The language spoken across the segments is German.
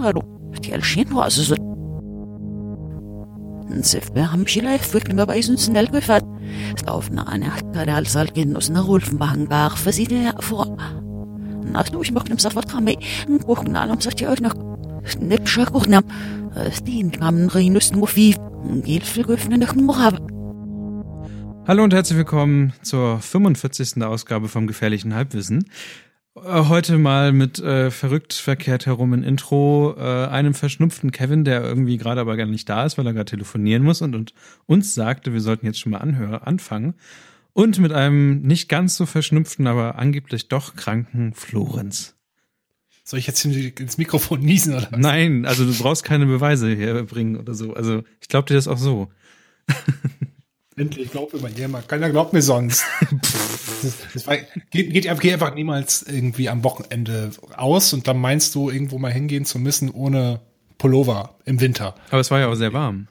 Så Sefbe ham skilla effekt med bei sunt snell gefat. Auf na eine gerade als algen aus na Rolfen bangar versiede vor. Na du ich mach nem safat kame. Kochen na um sagt ihr euch noch. Nipscher kochen. Stin kam reinus nur wie. Geht viel geöffnet nach Morab. Hallo und herzlich willkommen zur 45. Ausgabe vom Gefährlichen Halbwissen. Äh, heute mal mit äh, verrückt verkehrt herum in Intro, äh, einem verschnupften Kevin, der irgendwie gerade aber gar nicht da ist, weil er gerade telefonieren muss und, und uns sagte, wir sollten jetzt schon mal anhören, anfangen. Und mit einem nicht ganz so verschnupften, aber angeblich doch kranken Florenz. Soll ich jetzt ins Mikrofon niesen oder was? Nein, also du brauchst keine Beweise herbringen oder so. Also ich glaube dir das auch so. Endlich glaubt immer jemand. Keiner glaubt mir sonst. das, war, geht, geht, geht einfach niemals irgendwie am Wochenende aus und dann meinst du, irgendwo mal hingehen zu müssen ohne Pullover im Winter. Aber es war ja auch sehr warm.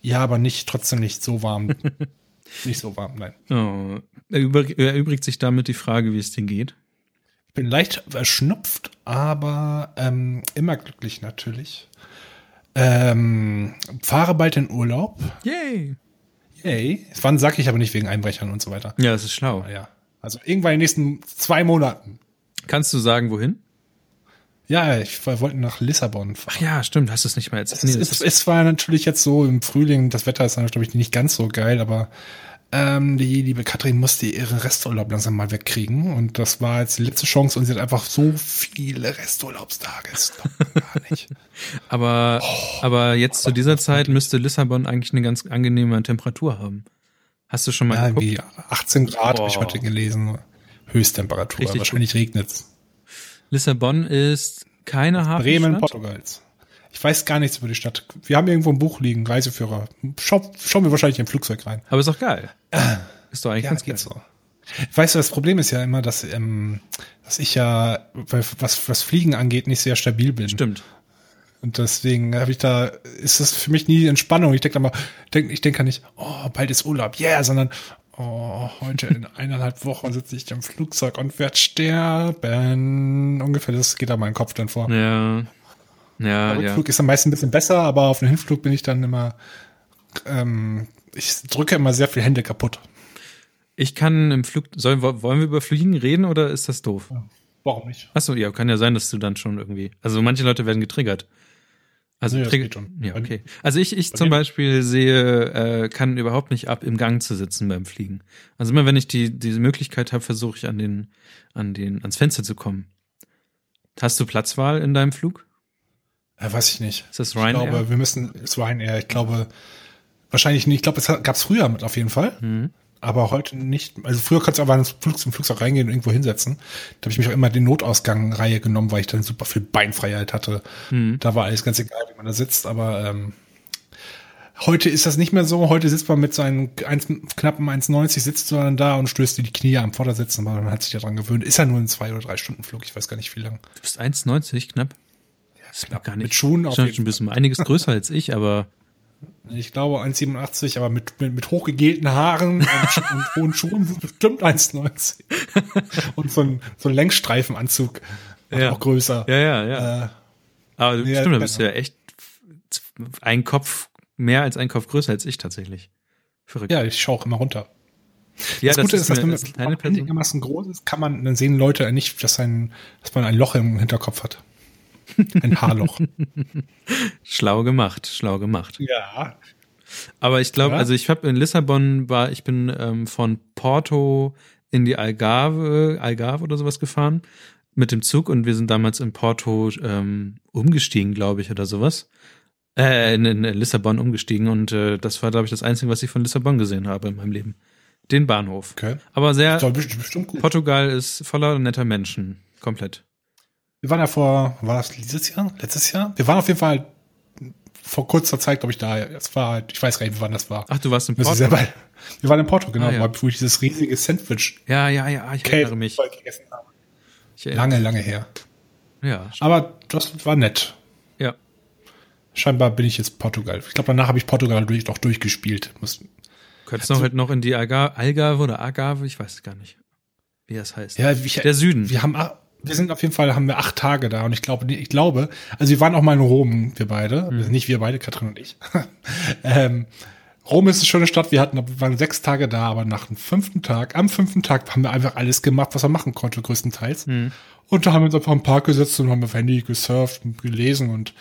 Ja, aber nicht, trotzdem nicht so warm. nicht so warm, nein. Oh. Erübrigt sich damit die Frage, wie es dir geht? Ich bin leicht verschnupft, aber ähm, immer glücklich natürlich. Ähm, fahre bald in Urlaub. Yay! Yay. Wann sag ich aber nicht wegen Einbrechern und so weiter. Ja, das ist schlau. Ja. Also irgendwann in den nächsten zwei Monaten. Kannst du sagen, wohin? Ja, ich wollte nach Lissabon fahren. Ach ja, stimmt, hast du es nicht mal erzählt. Es, nee, es, es, war natürlich jetzt so im Frühling, das Wetter ist dann, glaube ich, nicht ganz so geil, aber ähm, die liebe Katrin musste ihren Resturlaub langsam mal wegkriegen. Und das war jetzt die letzte Chance und sie hat einfach so viele Resturlaubstage. Das gar nicht. aber, oh, aber jetzt zu dieser Zeit müsste Lissabon eigentlich eine ganz angenehme Temperatur haben. Hast du schon mal ja, geguckt? Wie 18 Grad habe ich heute gelesen. Höchsttemperatur. Richtig Wahrscheinlich regnet es. Lissabon ist keine Hafenstadt. Bremen Portugals. Ich weiß gar nichts über die Stadt. Wir haben irgendwo ein Buch liegen, Reiseführer. Schau, schauen wir wahrscheinlich im Flugzeug rein. Aber ist doch geil. Ist doch eigentlich ja, ganz geht so. Weißt du, das Problem ist ja immer, dass, ähm, dass ich ja, was, was Fliegen angeht, nicht sehr stabil bin. Stimmt. Und deswegen habe ich da, ist das für mich nie Entspannung. Ich denke mal, denk, ich denke nicht, oh, bald ist Urlaub, yeah, sondern, oh, heute in eineinhalb Wochen sitze ich im Flugzeug und werde sterben. Ungefähr das geht da mein Kopf dann vor. Ja. Ja, der Rückflug ja. ist am meisten ein bisschen besser, aber auf dem Hinflug bin ich dann immer, ähm, ich drücke immer sehr viel Hände kaputt. Ich kann im Flug, sollen, wollen wir über Fliegen reden oder ist das doof? Ja, warum nicht? Achso, ja, kann ja sein, dass du dann schon irgendwie, also manche Leute werden getriggert. Also nee, Trigger, schon. Ja, okay. Also ich, ich zum Beispiel sehe, äh, kann überhaupt nicht ab, im Gang zu sitzen beim Fliegen. Also immer wenn ich die diese Möglichkeit habe, versuche ich an den, an den, ans Fenster zu kommen. Hast du Platzwahl in deinem Flug? Ja, weiß ich nicht. Ist das Ryanair? Ich glaube, wir müssen, ist Ryanair. Ich glaube, wahrscheinlich nicht. Ich glaube, es gab es früher mit auf jeden Fall. Mhm. Aber heute nicht. Also früher konntest du aber ins Flug, zum Flugzeug reingehen und irgendwo hinsetzen. Da habe ich mich auch immer den Notausgang-Reihe genommen, weil ich dann super viel Beinfreiheit hatte. Mhm. Da war alles ganz egal, wie man da sitzt. Aber ähm, heute ist das nicht mehr so. Heute sitzt man mit seinen 1, knappen 1,90 sitzt du dann da und stößt dir die Knie am Vordersitz. Aber man hat sich ja dran gewöhnt. Ist ja nur ein zwei oder drei Stunden Flug. Ich weiß gar nicht, wie lang. Du bist 1,90 knapp? Das knapp gar nicht. Mit Schuhen auf jeden ein bisschen einiges größer als ich, aber. Ich glaube 1,87, aber mit, mit, mit hochgegelten Haaren und, und hohen Schuhen sind bestimmt 1,90. und so ein, so ein Längsstreifenanzug ja. auch größer. Ja, ja, ja. Äh, aber ja, stimmt, da bist du ja echt ein Kopf, mehr als ein Kopf größer als ich tatsächlich. Verrückt. Ja, ich schaue auch immer runter. Ja, das, das Gute ist, dass wenn man einigermaßen groß ist, kann man, dann sehen Leute nicht, dass, ein, dass man ein Loch im Hinterkopf hat. Ein Haarloch. schlau gemacht, schlau gemacht. Ja. Aber ich glaube, ja? also ich habe in Lissabon war, ich bin ähm, von Porto in die Algarve, Algarve oder sowas gefahren mit dem Zug und wir sind damals in Porto ähm, umgestiegen, glaube ich, oder sowas. Äh, in, in Lissabon umgestiegen und äh, das war, glaube ich, das Einzige, was ich von Lissabon gesehen habe in meinem Leben. Den Bahnhof. Okay. Aber sehr. Bestimmt gut. Portugal ist voller netter Menschen. Komplett. Wir waren ja vor, war das dieses Jahr? Letztes Jahr? Wir waren auf jeden Fall vor kurzer Zeit, glaube ich, da. Es war halt, ich weiß gar nicht, wann das war. Ach, du warst in Porto? Selber, wir waren in Porto, genau, ah, ja. wo ich dieses riesige Sandwich. Ja, ja, ja, ich erinnere mich. Gegessen habe. Erinnere lange, lange her. Ja. Aber das war nett. Ja. Scheinbar bin ich jetzt Portugal. Ich glaube, danach habe ich Portugal durch, doch durchgespielt. Muss, Könntest du noch halt noch in die Algarve oder Agave, ich weiß es gar nicht, wie das heißt. Ja, ich, der Süden. Wir haben wir sind auf jeden Fall, haben wir acht Tage da und ich glaube, ich glaube, also wir waren auch mal in Rom, wir beide, Mhm. also nicht wir beide, Katrin und ich. ähm, Rom ist eine schöne Stadt, wir hatten, wir waren sechs Tage da, aber nach dem fünften Tag, am fünften Tag haben wir einfach alles gemacht, was man machen konnte, größtenteils. Mhm. Und da haben wir uns einfach im Park gesetzt und haben auf Handy gesurft und gelesen und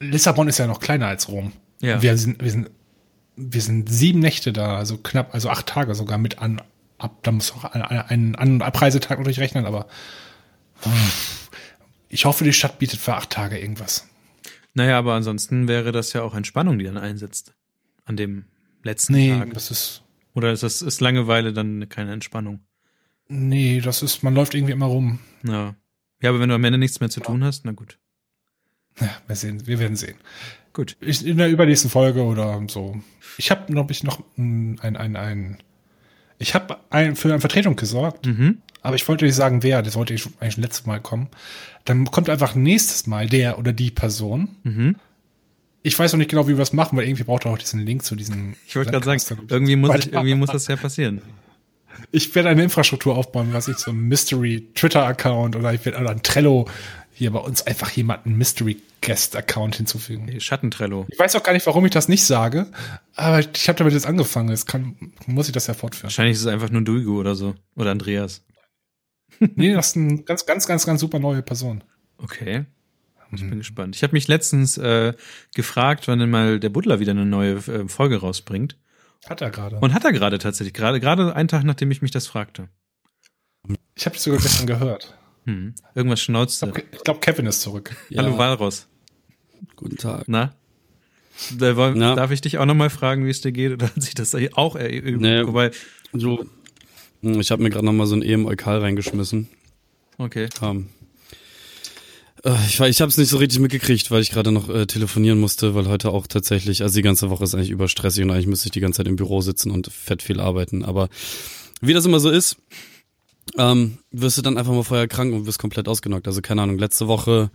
Lissabon ist ja noch kleiner als Rom. Ja. Wir sind, wir sind, wir sind sieben Nächte da, also knapp, also acht Tage sogar mit an, ab, da muss auch ein, ein An- und Abreisetag natürlich rechnen, aber ich hoffe, die Stadt bietet für acht Tage irgendwas. Naja, aber ansonsten wäre das ja auch Entspannung, die dann einsetzt. An dem letzten Nee, Tag. das ist, Oder ist das ist Langeweile dann keine Entspannung? nee, das ist, man läuft irgendwie immer rum. Ja. Ja, aber wenn du am Ende nichts mehr zu tun hast, na gut. Ja, wir sehen, wir werden sehen. Gut. Ich, in der übernächsten Folge oder so. Ich habe noch, ich noch ein, ein, ein, ich habe ein, für eine Vertretung gesorgt, Mhm. aber ich wollte nicht sagen, wer, das wollte ich eigentlich schon letztes Mal kommen. Dann kommt einfach nächstes Mal der oder die Person. Mhm. Ich weiß noch nicht genau, wie wir das machen, weil irgendwie braucht er auch diesen Link zu diesem. Ich wollte gerade sagen, irgendwie muss, ich, irgendwie muss das ja passieren. Ich werde eine Infrastruktur aufbauen, was ich so ein Mystery Twitter Account oder ich werde oder ein Trello hier bei uns einfach jemanden Mystery Guest Account hinzufügen. Schattentrello. Ich weiß auch gar nicht, warum ich das nicht sage, aber ich habe damit jetzt angefangen. Jetzt kann, muss ich das ja fortführen. Wahrscheinlich ist es einfach nur Duigo oder so. Oder Andreas. nee, das ist eine ganz, ganz, ganz, ganz super neue Person. Okay. Ich Mhm. bin gespannt. Ich habe mich letztens äh, gefragt, wann denn mal der Butler wieder eine neue äh, Folge rausbringt. Hat er gerade. Und hat er gerade tatsächlich. Gerade gerade einen Tag, nachdem ich mich das fragte. Ich habe es sogar gestern gehört. Hm. Irgendwas Ich schnauzte. glaube, glaub, Kevin ist zurück. Ja, Hallo Walros. Guten Tag. Na? Da wollen, Na? Darf ich dich auch nochmal fragen, wie es dir geht? Oder hat sich das auch erübt? Nee. Wobei, So, hm, ich habe mir gerade noch mal so ein EM Eukal reingeschmissen. okay. Ähm, äh, ich war- ich habe es nicht so richtig mitgekriegt, weil ich gerade noch äh, telefonieren musste, weil heute auch tatsächlich, also die ganze Woche ist eigentlich überstressig und eigentlich müsste ich die ganze Zeit im Büro sitzen und fett viel arbeiten. Aber wie das immer so ist, ähm, wirst du dann einfach mal vorher krank und wirst komplett ausgenockt. Also keine Ahnung, letzte Woche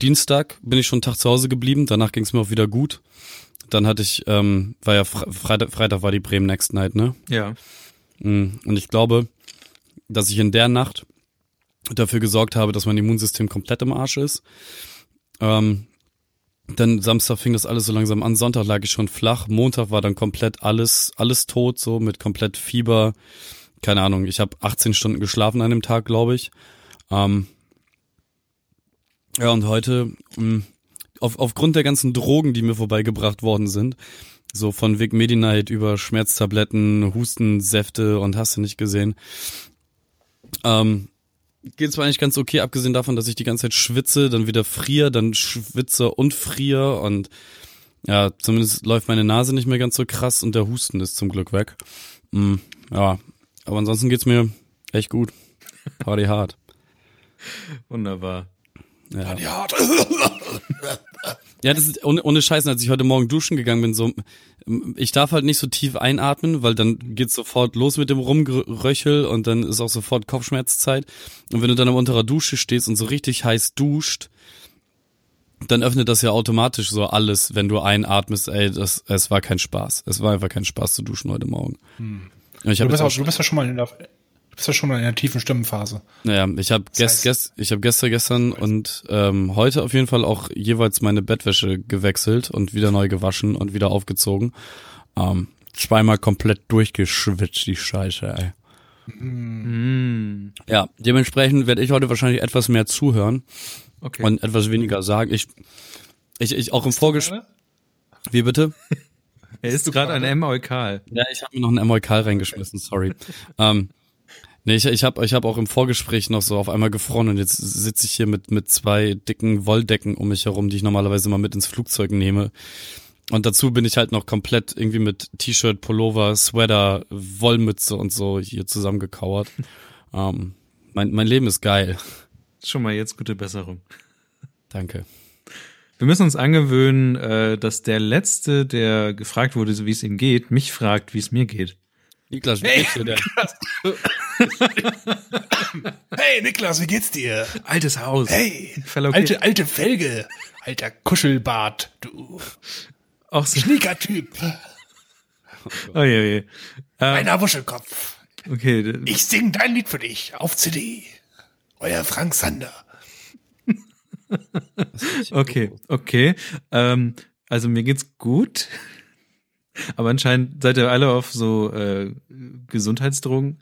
Dienstag bin ich schon einen Tag zu Hause geblieben, danach ging es mir auch wieder gut. Dann hatte ich, ähm, war ja Fre Freitag, Freitag war die Bremen Next Night, ne? Ja. Mm, Und ich glaube, dass ich in der Nacht dafür gesorgt habe, dass mein Immunsystem komplett im Arsch ist. Ähm, dann Samstag fing das alles so langsam an. Sonntag lag ich schon flach. Montag war dann komplett alles, alles tot, so mit komplett Fieber. Keine Ahnung. Ich habe 18 Stunden geschlafen an dem Tag, glaube ich. Ähm, ja, und heute, mh, auf, aufgrund der ganzen Drogen, die mir vorbeigebracht worden sind, so von Vic Medi-Night über Schmerztabletten, Hustensäfte und hast du nicht gesehen, ähm, geht zwar eigentlich ganz okay, abgesehen davon, dass ich die ganze Zeit schwitze, dann wieder friere, dann schwitze und friere und ja, zumindest läuft meine Nase nicht mehr ganz so krass und der Husten ist zum Glück weg. Mm, ja, aber ansonsten geht's mir echt gut. Party hard. Wunderbar. Ja. Ja, Ja, das ist ohne, ohne Scheißen, als ich heute Morgen duschen gegangen bin, so, ich darf halt nicht so tief einatmen, weil dann geht's sofort los mit dem Rumgeröchel und dann ist auch sofort Kopfschmerzzeit. Und wenn du dann am unterer Dusche stehst und so richtig heiß duscht, dann öffnet das ja automatisch so alles, wenn du einatmest, ey, das, es war kein Spaß. Es war einfach kein Spaß zu duschen heute Morgen. Und Ich du bist, auch, du bist ja schon mal in der, du bist ja schon mal in der tiefen Stimmenphase. Naja, ich habe gest, gest, ich hab gestern, gestern und ähm, heute auf jeden Fall auch jeweils meine Bettwäsche gewechselt und wieder neu gewaschen und wieder aufgezogen. Ähm, zweimal komplett durchgeschwitzt, die Scheiße, ey. Mm, Ja, dementsprechend werde ich heute wahrscheinlich etwas mehr zuhören okay. und etwas weniger sagen. Ich, ich, ich auch im Vorgespräch. Wie bitte? er ist gerade ein M. Eukal. Ja, ich habe mir noch einen Emoikal reingeschmissen, sorry. ähm, nee, ich, ich habe ich hab auch im Vorgespräch noch so auf einmal gefroren und jetzt sitze ich hier mit, mit zwei dicken Wolldecken um mich herum, die ich normalerweise mal mit ins Flugzeug nehme. Und dazu bin ich halt noch komplett irgendwie mit T-Shirt, Pullover, Sweater, Wollmütze und so hier zusammengekauert. ähm, mein, mein Leben ist geil. Schon mal jetzt gute Besserung. Danke. Wir müssen uns angewöhnen, äh, dass der Letzte, der gefragt wurde, so wie es ihm geht, mich fragt, wie es mir geht. Niklas, wie geht's dir denn? Hey Niklas, wie geht's dir? Altes Haus. Hey, alte, alte Felge, alter Kuschelbart, du Auch so. Schnieker-Typ, Oh je, je. Äh, meiner Wuschelkopf. okay, Ich sing dein Lied für dich auf CD Euer Frank Sander. Okay, okay. Ähm, also mir geht's gut. Aber anscheinend seid ihr alle auf so äh, Gesundheitsdrogen.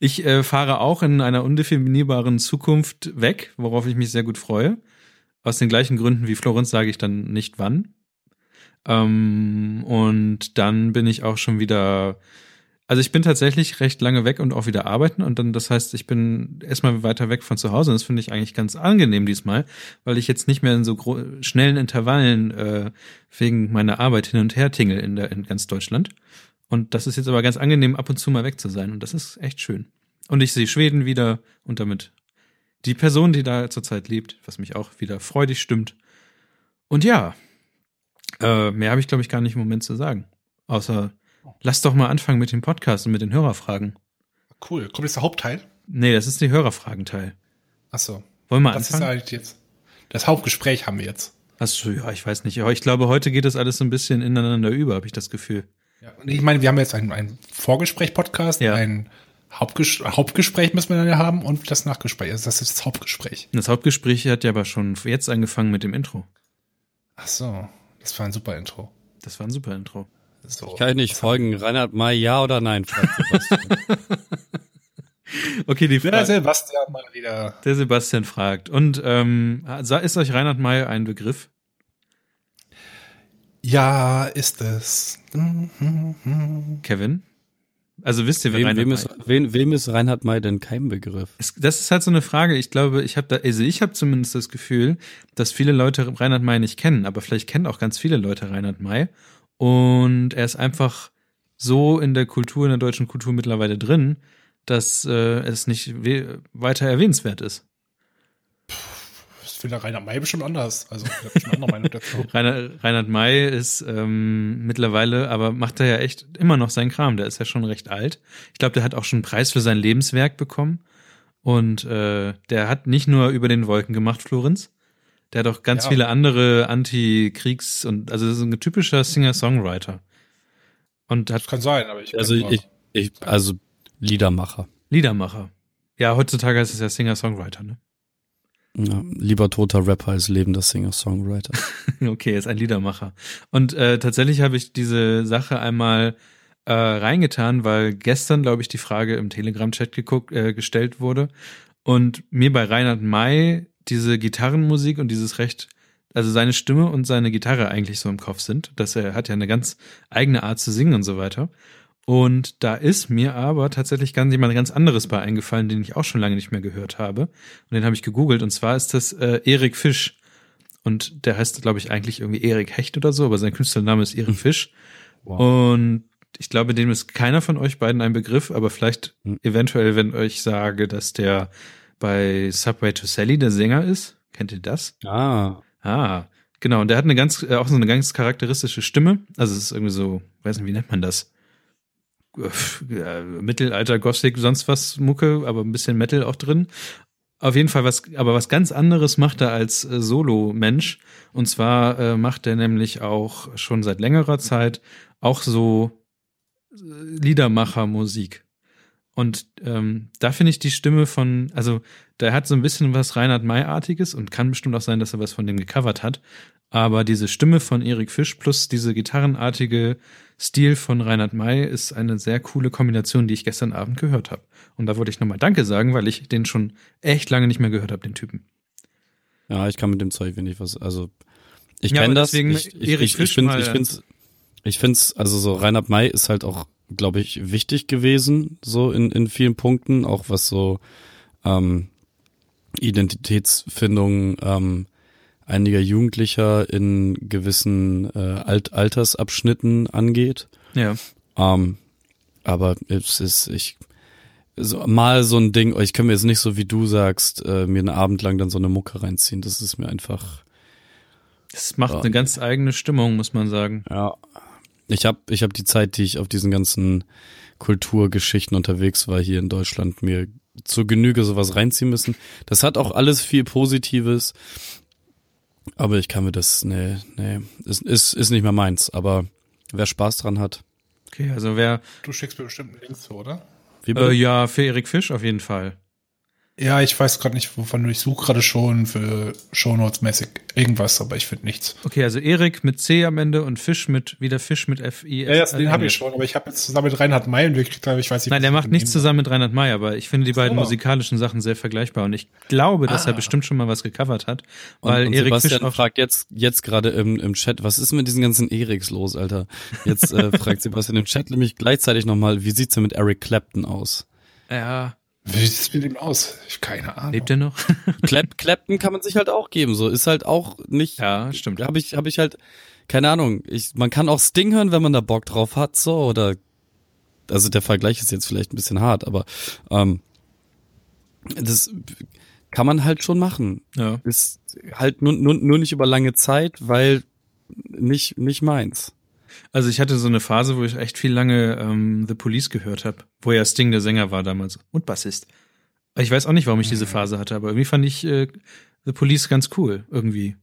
Ich äh, fahre auch in einer undefinierbaren Zukunft weg, worauf ich mich sehr gut freue. Aus den gleichen Gründen wie Florenz sage ich dann nicht wann. Ähm, und dann bin ich auch schon wieder also ich bin tatsächlich recht lange weg und auch wieder arbeiten und dann, das heißt, ich bin erstmal weiter weg von zu Hause und das finde ich eigentlich ganz angenehm diesmal, weil ich jetzt nicht mehr in so schnellen Intervallen äh, wegen meiner Arbeit hin und her tingle in, der, in ganz Deutschland. Und das ist jetzt aber ganz angenehm, ab und zu mal weg zu sein und das ist echt schön. Und ich sehe Schweden wieder und damit die Person, die da zurzeit lebt, was mich auch wieder freudig stimmt. Und ja, äh, mehr habe ich, glaube ich, gar nicht im Moment zu sagen. Außer Lass doch mal anfangen mit dem Podcast und mit den Hörerfragen. Cool. Kommt jetzt der Hauptteil? Nee, das ist der Hörerfragenteil. Ach so. Wollen wir das anfangen? Das ist halt jetzt. Das Hauptgespräch haben wir jetzt. Achso, ja, ich weiß nicht. Aber ich glaube, heute geht das alles so ein bisschen ineinander über, habe ich das Gefühl. Ja, ich meine, wir haben jetzt ein, ein Vorgespräch-Podcast, Ja. ein Hauptges Hauptgespräch müssen wir dann ja haben und das Nachgespräch. Also das ist das Hauptgespräch. Das Hauptgespräch hat ja aber schon jetzt angefangen mit dem Intro. Ach so. Das war ein super Intro. Das war ein super Intro. So. Kann ich nicht folgen. Reinhard May, ja oder nein? fragt Sebastian. Okay, die Der Frage. Sebastian mal wieder. Der Sebastian fragt. Und ähm, ist euch Reinhard May ein Begriff? Ja, ist es. Kevin? Also wisst ihr, wer wem, Reinhard wem, May ist, wem, wem ist Reinhard May denn kein Begriff? Es, das ist halt so eine Frage. Ich glaube, ich habe da, also ich habe zumindest das Gefühl, dass viele Leute Reinhard May nicht kennen, aber vielleicht kennen auch ganz viele Leute Reinhard May. Und er ist einfach so in der Kultur, in der deutschen Kultur mittlerweile drin, dass äh, es nicht we weiter erwähnenswert ist. Das will der Rainer May bestimmt anders. Also, ich schon andere Meinung dazu. Rainer, Reinhard May ist ähm, mittlerweile, aber macht er ja echt immer noch seinen Kram. Der ist ja schon recht alt. Ich glaube, der hat auch schon einen Preis für sein Lebenswerk bekommen. Und äh, der hat nicht nur über den Wolken gemacht, Florenz. Der hat auch ganz Ja. viele andere Anti-Kriegs- und also das ist ein typischer Singer-Songwriter. Und hat Das kann sein, aber ich. Also ich, ich, also Liedermacher. Liedermacher. Ja, heutzutage heißt es ja Singer-Songwriter, ne? Ja, lieber toter Rapper als lebender Singer-Songwriter. Okay, ist ein Liedermacher. Und äh, tatsächlich habe ich diese Sache einmal äh, reingetan, weil gestern, glaube ich, die Frage im Telegram-Chat geguckt, äh, gestellt wurde und mir bei Reinhard May diese Gitarrenmusik und dieses recht, also seine Stimme und seine Gitarre eigentlich so im Kopf sind, dass er hat ja eine ganz eigene Art zu singen und so weiter. Und da ist mir aber tatsächlich ganz jemand ganz anderes bei eingefallen, den ich auch schon lange nicht mehr gehört habe. Und den habe ich gegoogelt. Und zwar ist das äh, Erik Fisch. Und der heißt, glaube ich, eigentlich irgendwie Erik Hecht oder so, aber sein Künstlername ist Erik Fisch. Und ich glaube, dem ist keiner von euch beiden ein Begriff, aber vielleicht Hm. eventuell, wenn euch sage, dass der bei Subway to Sally der Sänger ist. Kennt ihr das? ah, Ah, genau. Und der hat eine ganz, äh, auch so eine ganz charakteristische Stimme. Also es ist irgendwie so, weiß nicht, wie nennt man das? Äh, Mittelalter, Gothic, sonst was Mucke, aber ein bisschen Metal auch drin. Auf jeden Fall was, aber was ganz anderes macht er als äh, Solo-Mensch. Und zwar äh, macht er nämlich auch schon seit längerer Zeit auch so äh, Liedermacher-Musik. Und ähm, da finde ich die Stimme von, also der hat so ein bisschen was Reinhard May-artiges und kann bestimmt auch sein, dass er was von dem gecovert hat. Aber diese Stimme von Erik Fisch plus diese gitarrenartige Stil von Reinhard May ist eine sehr coole Kombination, die ich gestern Abend gehört habe. Und da wollte ich nochmal Danke sagen, weil ich den schon echt lange nicht mehr gehört habe, den Typen. ja, ich kann mit dem Zeug wenig was, also ich Ja, kenne das. ich, ich, Erich ich, ich Fisch finde, mal- ich finde, ich finde, also so Reinhard May ist halt auch, glaube ich, wichtig gewesen, so in in vielen Punkten, auch was so ähm, Identitätsfindung ähm, einiger Jugendlicher in gewissen äh, Alt Altersabschnitten angeht. Ja. Ähm, aber es ist, ich, so, mal so ein Ding, ich kann mir jetzt nicht so wie du sagst, äh, mir einen Abend lang dann so eine Mucke reinziehen. Das ist mir einfach, Es macht Ja. eine ganz eigene Stimmung, muss man sagen. ja. Ich habe ich hab die Zeit, die ich auf diesen ganzen Kulturgeschichten unterwegs war hier in Deutschland, mir zur Genüge sowas reinziehen müssen. Das hat auch alles viel Positives. Aber ich kann mir das, nee, nee, ist, ist, ist nicht mehr meins. Aber wer Spaß dran hat, Okay, also wer, Du schickst mir bestimmt einen Link zu, oder? äh, ja, für Erik Fisch auf jeden Fall. Ja, ich weiß gerade nicht, wovon du. Ich suche gerade schon für Shownotes-mäßig irgendwas, aber ich finde nichts. Okay, also Erik mit C am Ende und Fisch mit, wieder Fisch mit F-I. Ja, das, den habe ich schon, aber ich habe jetzt zusammen mit Reinhard May und wirklich, ich weiß nicht. Nein, der ich macht nichts zusammen mit Reinhard May, aber ich finde die beiden musikalischen Sachen sehr vergleichbar und ich glaube, dass er Ah. bestimmt schon mal was gecovert hat, weil und Erik Fisch auch fragt jetzt, jetzt gerade im, im Chat, was ist mit diesen ganzen Eriks los, Alter? Jetzt äh, fragt Sebastian im Chat nämlich gleichzeitig nochmal, wie sieht's denn mit Eric Clapton aus? Ja, Wie sieht es mit ihm aus? Ich hab keine Ahnung. lebt er noch? Clap, Clapton kann man sich halt auch geben, so ist halt auch nicht. ja, stimmt. Habe ich, habe ich halt, keine Ahnung. Ich, man kann auch Sting hören, wenn man da Bock drauf hat, so oder. Also der Vergleich ist jetzt vielleicht ein bisschen hart, aber ähm, das kann man halt schon machen. Ja. Ist halt nur, nur, nur nicht über lange Zeit, weil nicht nicht meins. Also ich hatte so eine Phase, wo ich echt viel lange ähm, The Police gehört habe, wo ja Sting der Sänger war damals und Bassist. Ich weiß auch nicht, warum ich diese Phase hatte, aber irgendwie fand ich äh, The Police ganz cool, irgendwie.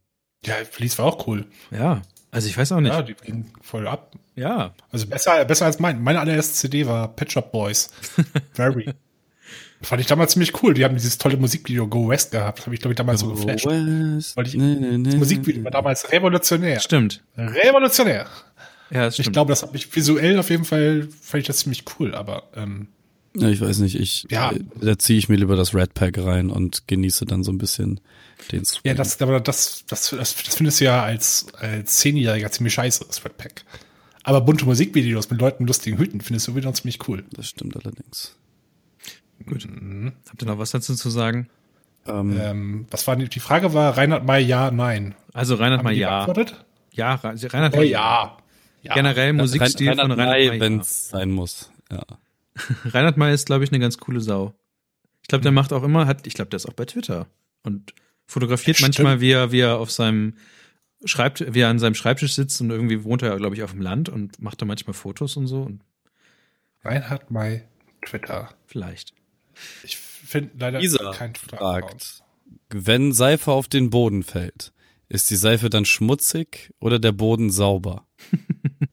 Ja, Police war auch cool. Ja, also ich weiß auch nicht. Ja, die ging voll ab. Ja, Also besser, besser als mein. Meine allererste CD war Pet Shop Boys. Very. Fand ich damals ziemlich cool. Die haben dieses tolle Musikvideo Go West gehabt. Habe ich, glaube ich, damals so geflasht. West, Weil ich- nee, nee. Das Musikvideo war damals revolutionär. stimmt. Revolutionär. Ja, das Ich glaube, das hat mich visuell auf jeden Fall, fand ich das ziemlich cool, aber ähm, Ja, ich weiß nicht, ich Ja. da ziehe ich mir lieber das Red Pack rein und genieße dann so ein bisschen den Swing. ja, das, aber das, das, das, das findest du ja als, als Zehnjähriger ziemlich scheiße, das Red Pack. Aber bunte Musikvideos mit Leuten mit lustigen Hüten findest du wieder ziemlich cool. das stimmt allerdings. Gut. Habt ihr noch was dazu zu sagen? Ähm, Ähm, was war die, die Frage war Reinhard May, ja, nein. Also Reinhard Haben die ja. beantwortet? Ja, Re- Reinhard Oh ja. Ja. Generell Musikstil von Reinhard May. wenn es sein muss. Ja. Reinhard May ist, glaube ich, eine ganz coole Sau. Ich glaube, der macht auch immer, hat, ich glaube, der ist auch bei Twitter und fotografiert manchmal, wie er, wie er auf seinem schreibt, wie er an seinem Schreibtisch sitzt und irgendwie wohnt er, glaube ich, auf dem Land und macht da manchmal Fotos und so und Reinhard May, Twitter. vielleicht. Ich finde leider Isa kein Twitter. fragt, wenn Seife auf den Boden fällt, ist die Seife dann schmutzig oder der Boden sauber?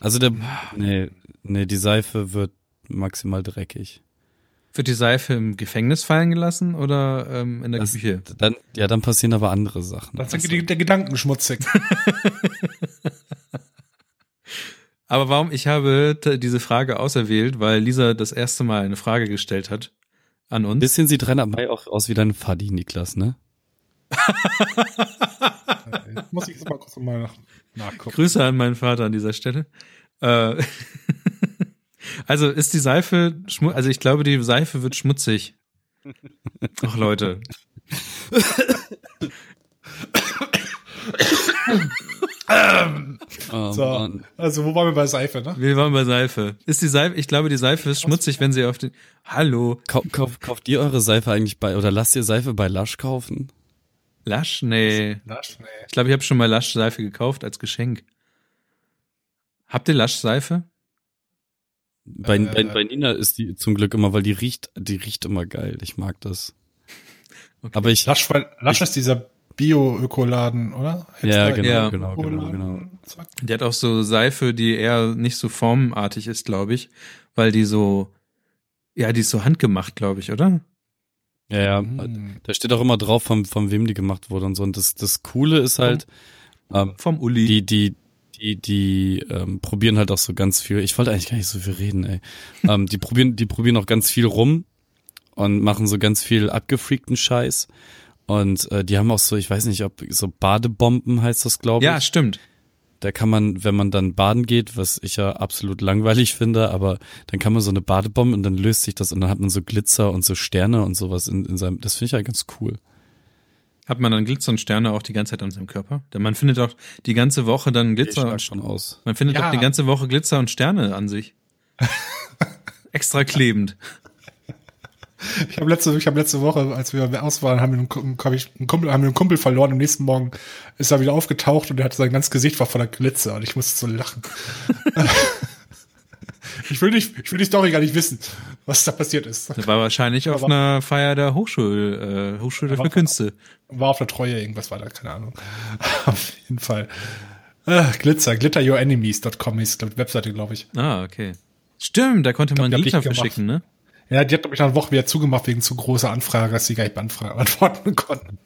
also der, nee, nee, die Seife wird maximal dreckig. Wird die Seife im Gefängnis fallen gelassen oder ähm, in der Das, Küche? dann, ja, dann passieren aber andere Sachen. Das ist die, der Gedanken schmutzig. Aber warum? Ich habe diese Frage auserwählt, weil Lisa das erste Mal eine Frage gestellt hat an Ein uns. bisschen sieht Rainer May auch aus wie dein Faddy, Niklas, ne? Muss ich jetzt mal kurz mal nach, nachgucken. Grüße an meinen Vater an dieser Stelle. Äh, also ist die Seife, schmu also ich glaube, die Seife wird schmutzig. Ach Leute. Oh, So, Mann. also wo waren wir bei Seife, ne? Wir waren bei Seife. Ist die Seife, ich glaube, die Seife ist schmutzig, wenn sie auf den, hallo, Kau kauf, kauft ihr eure Seife eigentlich bei, oder lasst ihr Seife bei Lush kaufen? Lasch? Nee. Lasch, nee. Ich glaube, ich habe schon mal Lasch-Seife gekauft als Geschenk. Habt ihr Lasch-Seife? Bei, Äh, bei, bei Nina ist die zum Glück immer, weil die riecht, die riecht immer geil. Ich mag das. Okay. Aber ich, Lasch, weil- Lasch ist dieser Bio-Ökoladen, oder? ja, Hipster- genau, Ja. genau, genau, genau. Die hat auch so Seife, die eher nicht so formartig ist, glaube ich, weil die so, ja, die ist so handgemacht, glaube ich, oder? Ja, ja. Hm. Da steht auch immer drauf, von, von wem die gemacht wurde und so. Und das, das Coole ist halt, ähm, Vom Uli. die, die, die, die ähm, probieren halt auch so ganz viel. Ich wollte eigentlich gar nicht so viel reden, ey. ähm, die probieren, die probieren auch ganz viel rum und machen so ganz viel abgefreakten Scheiß. Und äh, die haben auch so, ich weiß nicht, ob so Badebomben heißt das, glaube ich. ja, stimmt. Da kann man, wenn man dann baden geht, was ich ja absolut langweilig finde, aber dann kann man so eine Badebombe und dann löst sich das und dann hat man so Glitzer und so Sterne und sowas in, in seinem, das finde ich ja ganz cool. Hat man dann Glitzer und Sterne auch die ganze Zeit an seinem Körper? Denn man findet auch die ganze Woche dann Glitzer und schon aus. man findet Ja. auch die ganze Woche Glitzer und Sterne an sich. Extra klebend. Ich habe letzte, ich habe letzte Woche, als wir aus waren, haben wir einen, hab ich einen Kumpel, haben wir einen Kumpel verloren. Am nächsten Morgen ist er wieder aufgetaucht und er hatte sein ganzes Gesicht war voller Glitzer und ich musste so lachen. ich will nicht, ich will die Story gar nicht wissen, was da passiert ist. Das war wahrscheinlich auf Aber- einer Feier der Hochschul, äh, Hochschule für Künste. War auf der Treue, irgendwas war da, keine Ahnung. auf jeden Fall. Äh, Glitzer, glitteryourenemies.com ist, die Webseite, glaube ich. Ah, okay. Stimmt, da konnte man hab ich Glitzer verschicken, ne? Ja, die hat, glaube ich, nach einer Woche wieder zugemacht wegen zu großer Anfrage, dass sie gar nicht beantworten konnten.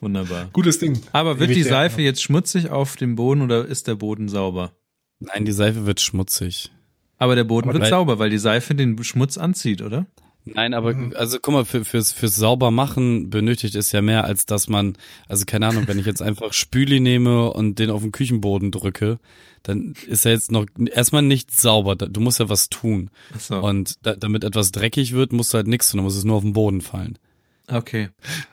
Wunderbar. Gutes Ding. Aber wird die Seife jetzt schmutzig auf dem Boden oder ist der Boden sauber? Nein, die Seife wird schmutzig. Aber der Boden Aber wird sauber, weil die Seife den Schmutz anzieht, oder? Nein, aber also guck mal, für, fürs, fürs Saubermachen benötigt es ja mehr, als dass man, also keine Ahnung, wenn ich jetzt einfach Spüli nehme und den auf den Küchenboden drücke, dann ist er jetzt noch erstmal nicht sauber. Du musst ja was tun. Ach so. Und da, damit etwas dreckig wird, musst du halt nichts tun, dann muss es nur auf den Boden fallen. Okay.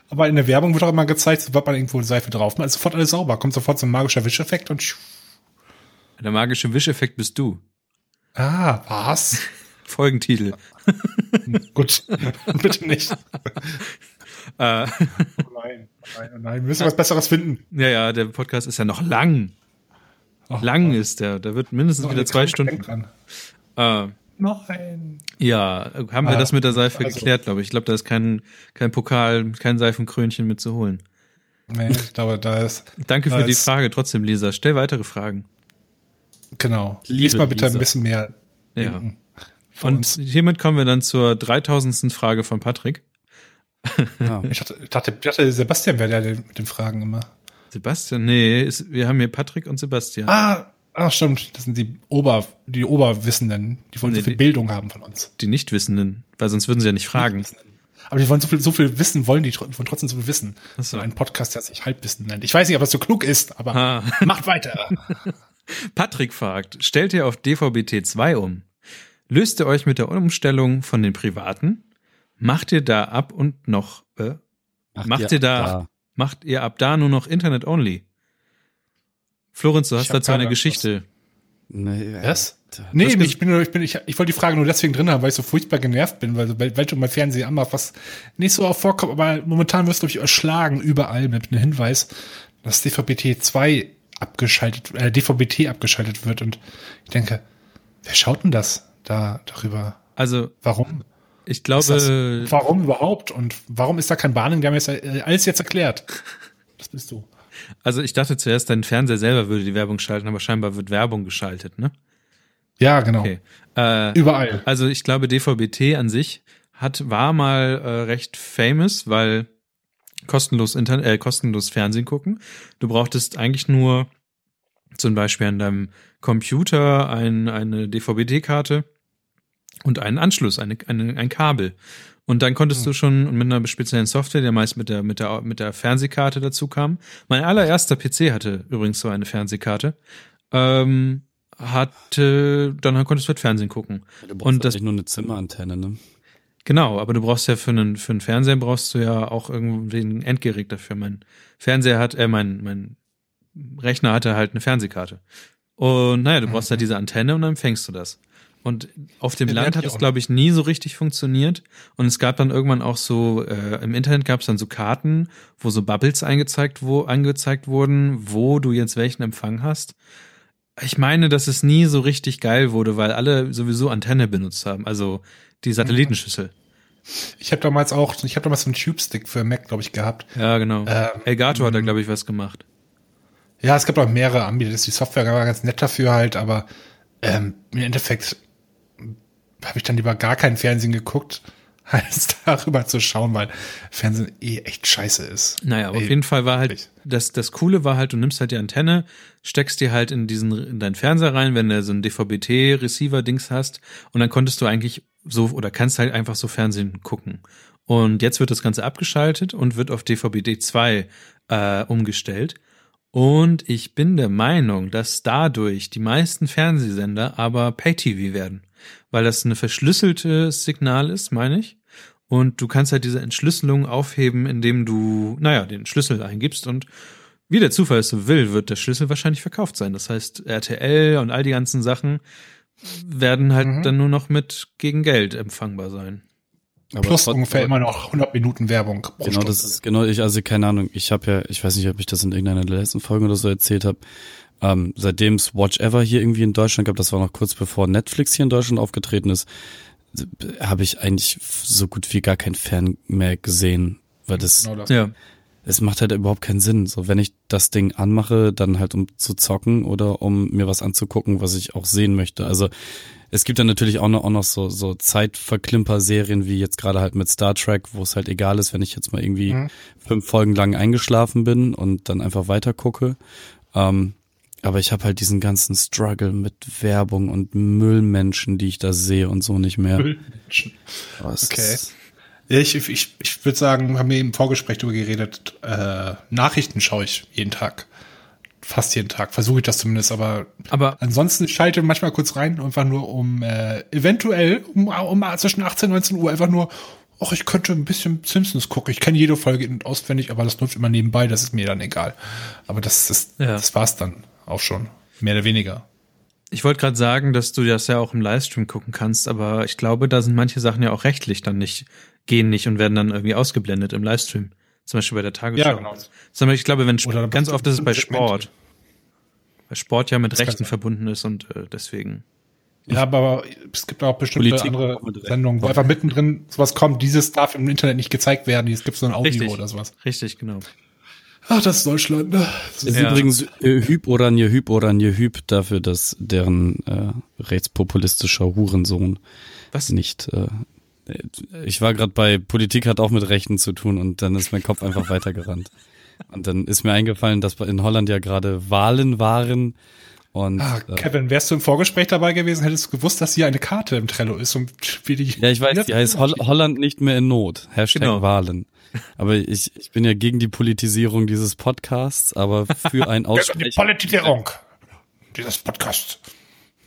Aber in der Werbung wird auch immer gezeigt, sobald man irgendwo Seife drauf macht, ist sofort alles sauber. Kommt sofort so ein magischer Wischeffekt und. Der magische Wischeffekt bist du. Ah, was? Folgentitel. Gut. Bitte nicht. Äh, Oh nein, oh nein, oh nein. Wir müssen was Besseres finden. ja, ja, der Podcast ist ja noch lang. Ach, Lang ist der. Da wird mindestens noch wieder zwei Stunden. dran. Äh, Nein. ja, haben wir Ah, das mit der Seife also- geklärt, glaube ich. Ich glaube, da ist kein, kein Pokal, kein Seifenkrönchen mit zu holen. Nee, ich glaube, da ist, Danke für Da die ist- Frage trotzdem, Lisa. Stell weitere Fragen. genau. Liebe Lies mal bitte Lisa. ein bisschen mehr. Ja. denken. Von Und uns. hiermit kommen wir dann zur 3000. Frage von Patrick. Ja. Ich dachte, ich dachte, ich dachte Sebastian wäre der mit den Fragen immer. Sebastian, nee, ist, wir haben hier Patrick und Sebastian. Ah, ah, stimmt. Das sind die Ober, die Oberwissenden, die wollen Nee, so viel die- Bildung haben von uns. Die Nichtwissenden, weil sonst würden sie ja nicht fragen. Aber die wollen so viel, so viel wissen, wollen die wollen trotzdem so viel wissen. So. So ein Podcast, der sich Halbwissen nennt. Ich weiß nicht, ob das so klug ist, aber Ah. macht weiter. Patrick fragt, stellt ihr auf DVB-T 2 um? Löst ihr euch mit der Umstellung von den privaten? Macht ihr da ab und noch, äh, Macht ihr da- macht ihr ab da nur noch Internet only? Florenz, du hast dazu eine. Geschichte. Nee, Was? Alter. Nee, Das ich bin, nur- ich bin, ich, ich wollte die Frage nur deswegen drin haben, weil ich so furchtbar genervt bin, weil, weil, weil du mal Fernsehen anmachst, was nicht so oft vorkommt, aber momentan wirst du, glaube ich, erschlagen überall mit einem Hinweis, dass DVB-T 2 abgeschaltet, äh, DVB-T abgeschaltet wird und ich denke, wer schaut denn das da darüber? Also, Warum? ich Ist das, glaube, warum überhaupt? Und warum ist da kein Bahnen? Wir haben jetzt äh, alles jetzt erklärt. Das bist du. also ich dachte zuerst, dein Fernseher selber würde die Werbung schalten, aber scheinbar wird Werbung geschaltet, ne? Ja, genau. Okay. Äh, Überall. Also ich glaube, DVB-T an sich hat, war mal äh, recht famous, weil kostenlos Internet, äh, kostenlos Fernsehen gucken. Du brauchtest eigentlich nur zum Beispiel an deinem Computer ein, eine DVB-T-Karte und einen Anschluss, eine, eine, ein Kabel. Und dann konntest du schon mit einer speziellen Software, der meist mit der, mit der, mit der Fernsehkarte dazu kam. Mein allererster PC hatte übrigens so eine Fernsehkarte. Ähm, hatte, dann konntest du halt Fernsehen gucken. Du brauchst Und das- nur eine Zimmerantenne, ne? Genau, aber du brauchst ja für einen, für einen Fernseher brauchst du ja auch irgendwie ein Endgerät dafür. Mein Fernseher hat, äh, mein, mein Rechner hatte halt eine Fernsehkarte. Und naja, du brauchst halt diese Antenne und dann empfängst du das. Und auf dem Land hat es, glaube ich, nie so richtig funktioniert. Und es gab dann irgendwann auch so, äh, im Internet gab es dann so Karten, wo so Bubbles eingezeigt, wo, angezeigt wurden, wo du jetzt welchen Empfang hast. Ich meine, dass es nie so richtig geil wurde, weil alle sowieso Antenne benutzt haben, also die Satellitenschüssel. Ich habe damals auch, ich habe damals so einen Tube-Stick für Mac, glaube ich, gehabt. Ja, genau. Ähm, Elgato hat da, glaube ich, was gemacht. Ja, es gab auch mehrere Anbieter. Die Software war ganz nett dafür halt, aber ähm, im Endeffekt habe ich dann lieber gar kein Fernsehen geguckt, als darüber zu schauen, weil Fernsehen eh echt scheiße ist. Naja, aber auf Ey, jeden Fall war halt, das, das Coole war halt, du nimmst halt die Antenne, steckst die halt in diesen, in deinen Fernseher rein, wenn du so ein DVB-T-Receiver-Dings hast, und dann konntest du eigentlich so, oder kannst halt einfach so Fernsehen gucken. Und jetzt wird das Ganze abgeschaltet und wird auf DVB-T2 äh, umgestellt. Und ich bin der Meinung, dass dadurch die meisten Fernsehsender aber Pay-TV werden. Weil das ein verschlüsseltes Signal ist, meine ich. Und du kannst halt diese Entschlüsselung aufheben, indem du, naja, den Schlüssel eingibst und wie der Zufall es so will, wird der Schlüssel wahrscheinlich verkauft sein. Das heißt, RTL und all die ganzen Sachen werden halt Mhm. dann nur noch mit gegen Geld empfangbar sein. Aber Plus ungefähr immer noch 100 Minuten Werbung pro Genau, Stunde. das ist genau ich, also keine Ahnung, ich habe ja, ich weiß nicht, ob ich das in irgendeiner der letzten Folgen oder so erzählt habe. Ähm, seitdem es Watch Ever hier irgendwie in Deutschland gab, das war noch kurz bevor Netflix hier in Deutschland aufgetreten ist, habe ich eigentlich so gut wie gar kein Fern mehr gesehen, weil das genau das. Ja, es macht halt überhaupt keinen Sinn. So, wenn ich das Ding anmache, dann halt um zu zocken oder um mir was anzugucken, was ich auch sehen möchte. Also Es gibt dann natürlich auch noch, auch noch so, so Zeitverklimper-Serien wie jetzt gerade halt mit Star Trek, wo es halt egal ist, wenn ich jetzt mal irgendwie Mhm. fünf Folgen lang eingeschlafen bin und dann einfach weiter gucke. Ähm, aber ich habe halt diesen ganzen Struggle mit Werbung und Müllmenschen, die ich da sehe und so nicht mehr. Müllmenschen. Okay. ich, ich, ich würde sagen, wir haben wir im Vorgespräch darüber geredet, äh, Nachrichten schaue ich jeden Tag. Fast jeden Tag. Versuche ich das zumindest, aber Aber ansonsten schalte manchmal kurz rein, einfach nur um äh, eventuell um, um zwischen 18 und 19 Uhr einfach nur, ach, ich könnte ein bisschen Simpsons gucken. Ich kenne jede Folge in- und auswendig, aber das läuft immer nebenbei, das ist mir dann egal. Aber das ist, Ja. das war's dann auch schon. Mehr oder weniger. ich wollte gerade sagen, dass du das ja auch im Livestream gucken kannst, aber ich glaube, da sind manche Sachen ja auch rechtlich dann nicht, gehen nicht und werden dann irgendwie ausgeblendet im Livestream. Zum Beispiel bei der Tagesschau. Ja, genau. Sondern ich glaube, wenn Oder ganz oft ist es bei. Sport. Weil Sport ja mit Rechten verbunden ist und äh, deswegen. Ja, aber es gibt auch bestimmte Politik andere. Sendungen, wo einfach mittendrin sowas kommt, dieses darf im Internet nicht gezeigt werden, es gibt so ein Audio Richtig. oder sowas. Richtig, genau. Ach, das ist Deutschland, ne? Das Es ist Ja. übrigens äh, Hüb Oranje Hüb Oranje Hüb dafür, dass deren äh, rechtspopulistischer Hurensohn Was? nicht. Äh, ich war gerade bei Politik hat auch mit Rechten zu tun und dann ist mein Kopf einfach weitergerannt. Und dann ist mir eingefallen, dass in Holland ja gerade Wahlen waren und Ah, äh, Kevin, wärst du im Vorgespräch dabei gewesen, hättest du gewusst, dass hier eine Karte im Trello ist und wie die. ja, ich weiß, die heißt Hol Holland nicht mehr in Not. Hashtag Genau. Wahlen. Aber ich, ich bin ja gegen die Politisierung dieses Podcasts, aber für ein die Aussprechen. Politisierung dieses Podcasts.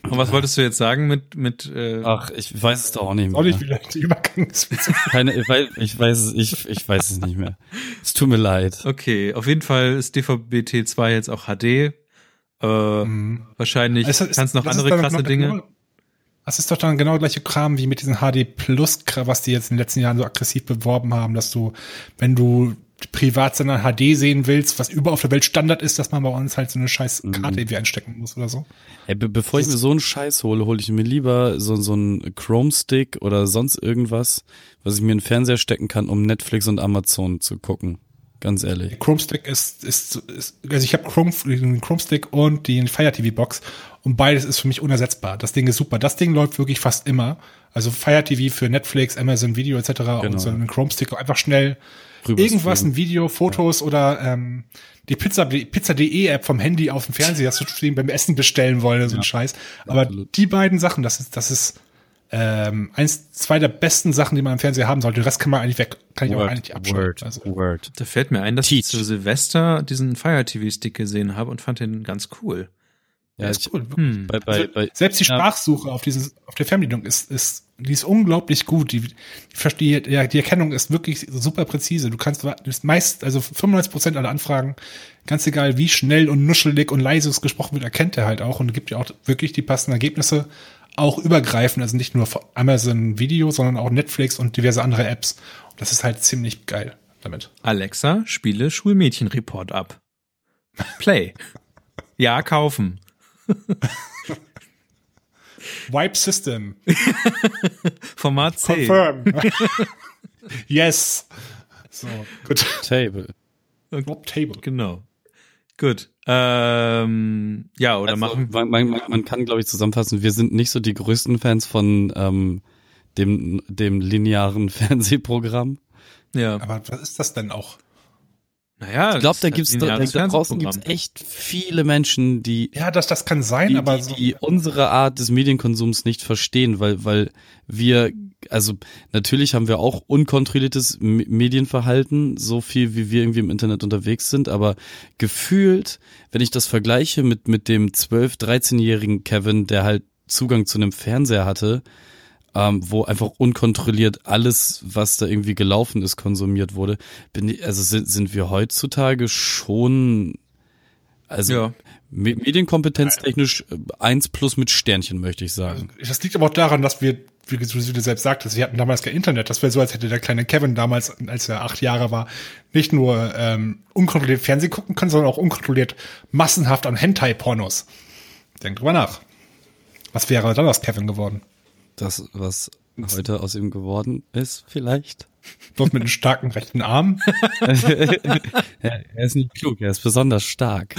Und was wolltest du jetzt sagen mit, mit äh, Ach, ich weiß es doch auch nicht mehr. Auch nicht Übergang Keine, ich weiß, ich weiß es, ich, ich weiß es nicht mehr. Es tut mir leid. Okay, auf jeden Fall ist DVB-T 2 jetzt auch HD. Äh, Wahrscheinlich Es ist- kannst noch andere krasse noch- Dinge. Das ist doch dann genau der gleiche Kram wie mit diesen HD Plus, was die jetzt in den letzten Jahren so aggressiv beworben haben, dass du, wenn du Privatsender HD sehen willst, was überall auf der Welt Standard ist, dass man bei uns halt so eine scheiß Mhm. Karte irgendwie einstecken muss oder so. Ey, be bevor ich mir so einen Scheiß hole, hole ich mir lieber so, so einen Chrome-Stick oder sonst irgendwas, was ich mir in den Fernseher stecken kann, um Netflix und Amazon zu gucken. Ganz ehrlich. Chrome Stick ist, ist, ist also ich habe Chrome, den Chrome Stick und die Fire TV Box und beides ist für mich unersetzbar. Das Ding ist super. Das Ding läuft wirklich fast immer. Also Fire TV für Netflix, Amazon Video etc. Genau. und so einen Chrome Stick einfach schnell Rüber irgendwas, streamen. ein Video, Fotos oder ähm, die Pizza Pizza.de App vom Handy auf dem Fernseher, dass du beim Essen bestellen wollen, so ein Scheiß. Aber absolut. die beiden Sachen, das ist, das ist ähm, eins, zwei der besten Sachen, die man im Fernseher haben sollte. Den Rest kann man eigentlich weg, kann ich auch Word, eigentlich abschalten. Word, Also, Word. Da fällt mir ein, dass Teach. ich zu Silvester diesen Fire TV-Stick gesehen habe und fand den ganz cool. Ja, ist cool. Hm. bei, bei, bei, Selbst die ja. Sprachsuche auf dieses, auf der Fernbedienung ist, ist, die ist unglaublich gut. Die, die, verstehe, ja, die Erkennung ist wirklich super präzise. Du kannst du bist meist, also 95 Prozent aller Anfragen, ganz egal wie schnell und nuschelig und leise es gesprochen wird, erkennt er halt auch und gibt dir auch wirklich die passenden Ergebnisse, auch übergreifend, also nicht nur Amazon Video, sondern auch Netflix und diverse andere Apps. Und das ist halt ziemlich geil damit. Alexa, spiele Schulmädchenreport ab. Play. Ja, kaufen. Wipe System. Format C. Confirm. yes. So, gut. Table. Drop Table. Genau. Gut. Ähm, ja, oder Also, machen man, man, man- man kann, glaube ich, zusammenfassen, wir sind nicht so die größten Fans von ähm, dem, dem linearen Fernsehprogramm. ja. Aber was ist das denn auch? Naja, Ich glaube, da ist gibt's halt da, draußen gibt's echt viele Menschen, die Ja, das, das kann sein, die, aber die, so, die unsere Art des Medienkonsums nicht verstehen, weil, weil wir, also natürlich haben wir auch unkontrolliertes Medienverhalten, so viel wie wir irgendwie im Internet unterwegs sind, aber gefühlt, wenn ich das vergleiche mit, mit dem 12-, 13-jährigen Kevin, der halt Zugang zu einem Fernseher hatte, ähm, wo einfach unkontrolliert alles, was da irgendwie gelaufen ist, konsumiert wurde, bin ich, also sind, sind wir heutzutage schon, also Ja. Me- Medienkompetenztechnisch äh, eins plus mit Sternchen, möchte ich sagen. das liegt aber auch daran, dass wir, wie du wie du selbst sagtest, wir hatten damals kein Internet. Das wäre so, als hätte der kleine Kevin damals, als er acht Jahre war, nicht nur ähm, unkontrolliert Fernsehen gucken können, sondern auch unkontrolliert massenhaft an Hentai-Pornos. Denk drüber nach. Was wäre dann aus Kevin geworden? Das, was heute aus ihm geworden ist, vielleicht. Bloß mit einem starken rechten Arm. Er ist nicht klug, er ist besonders stark.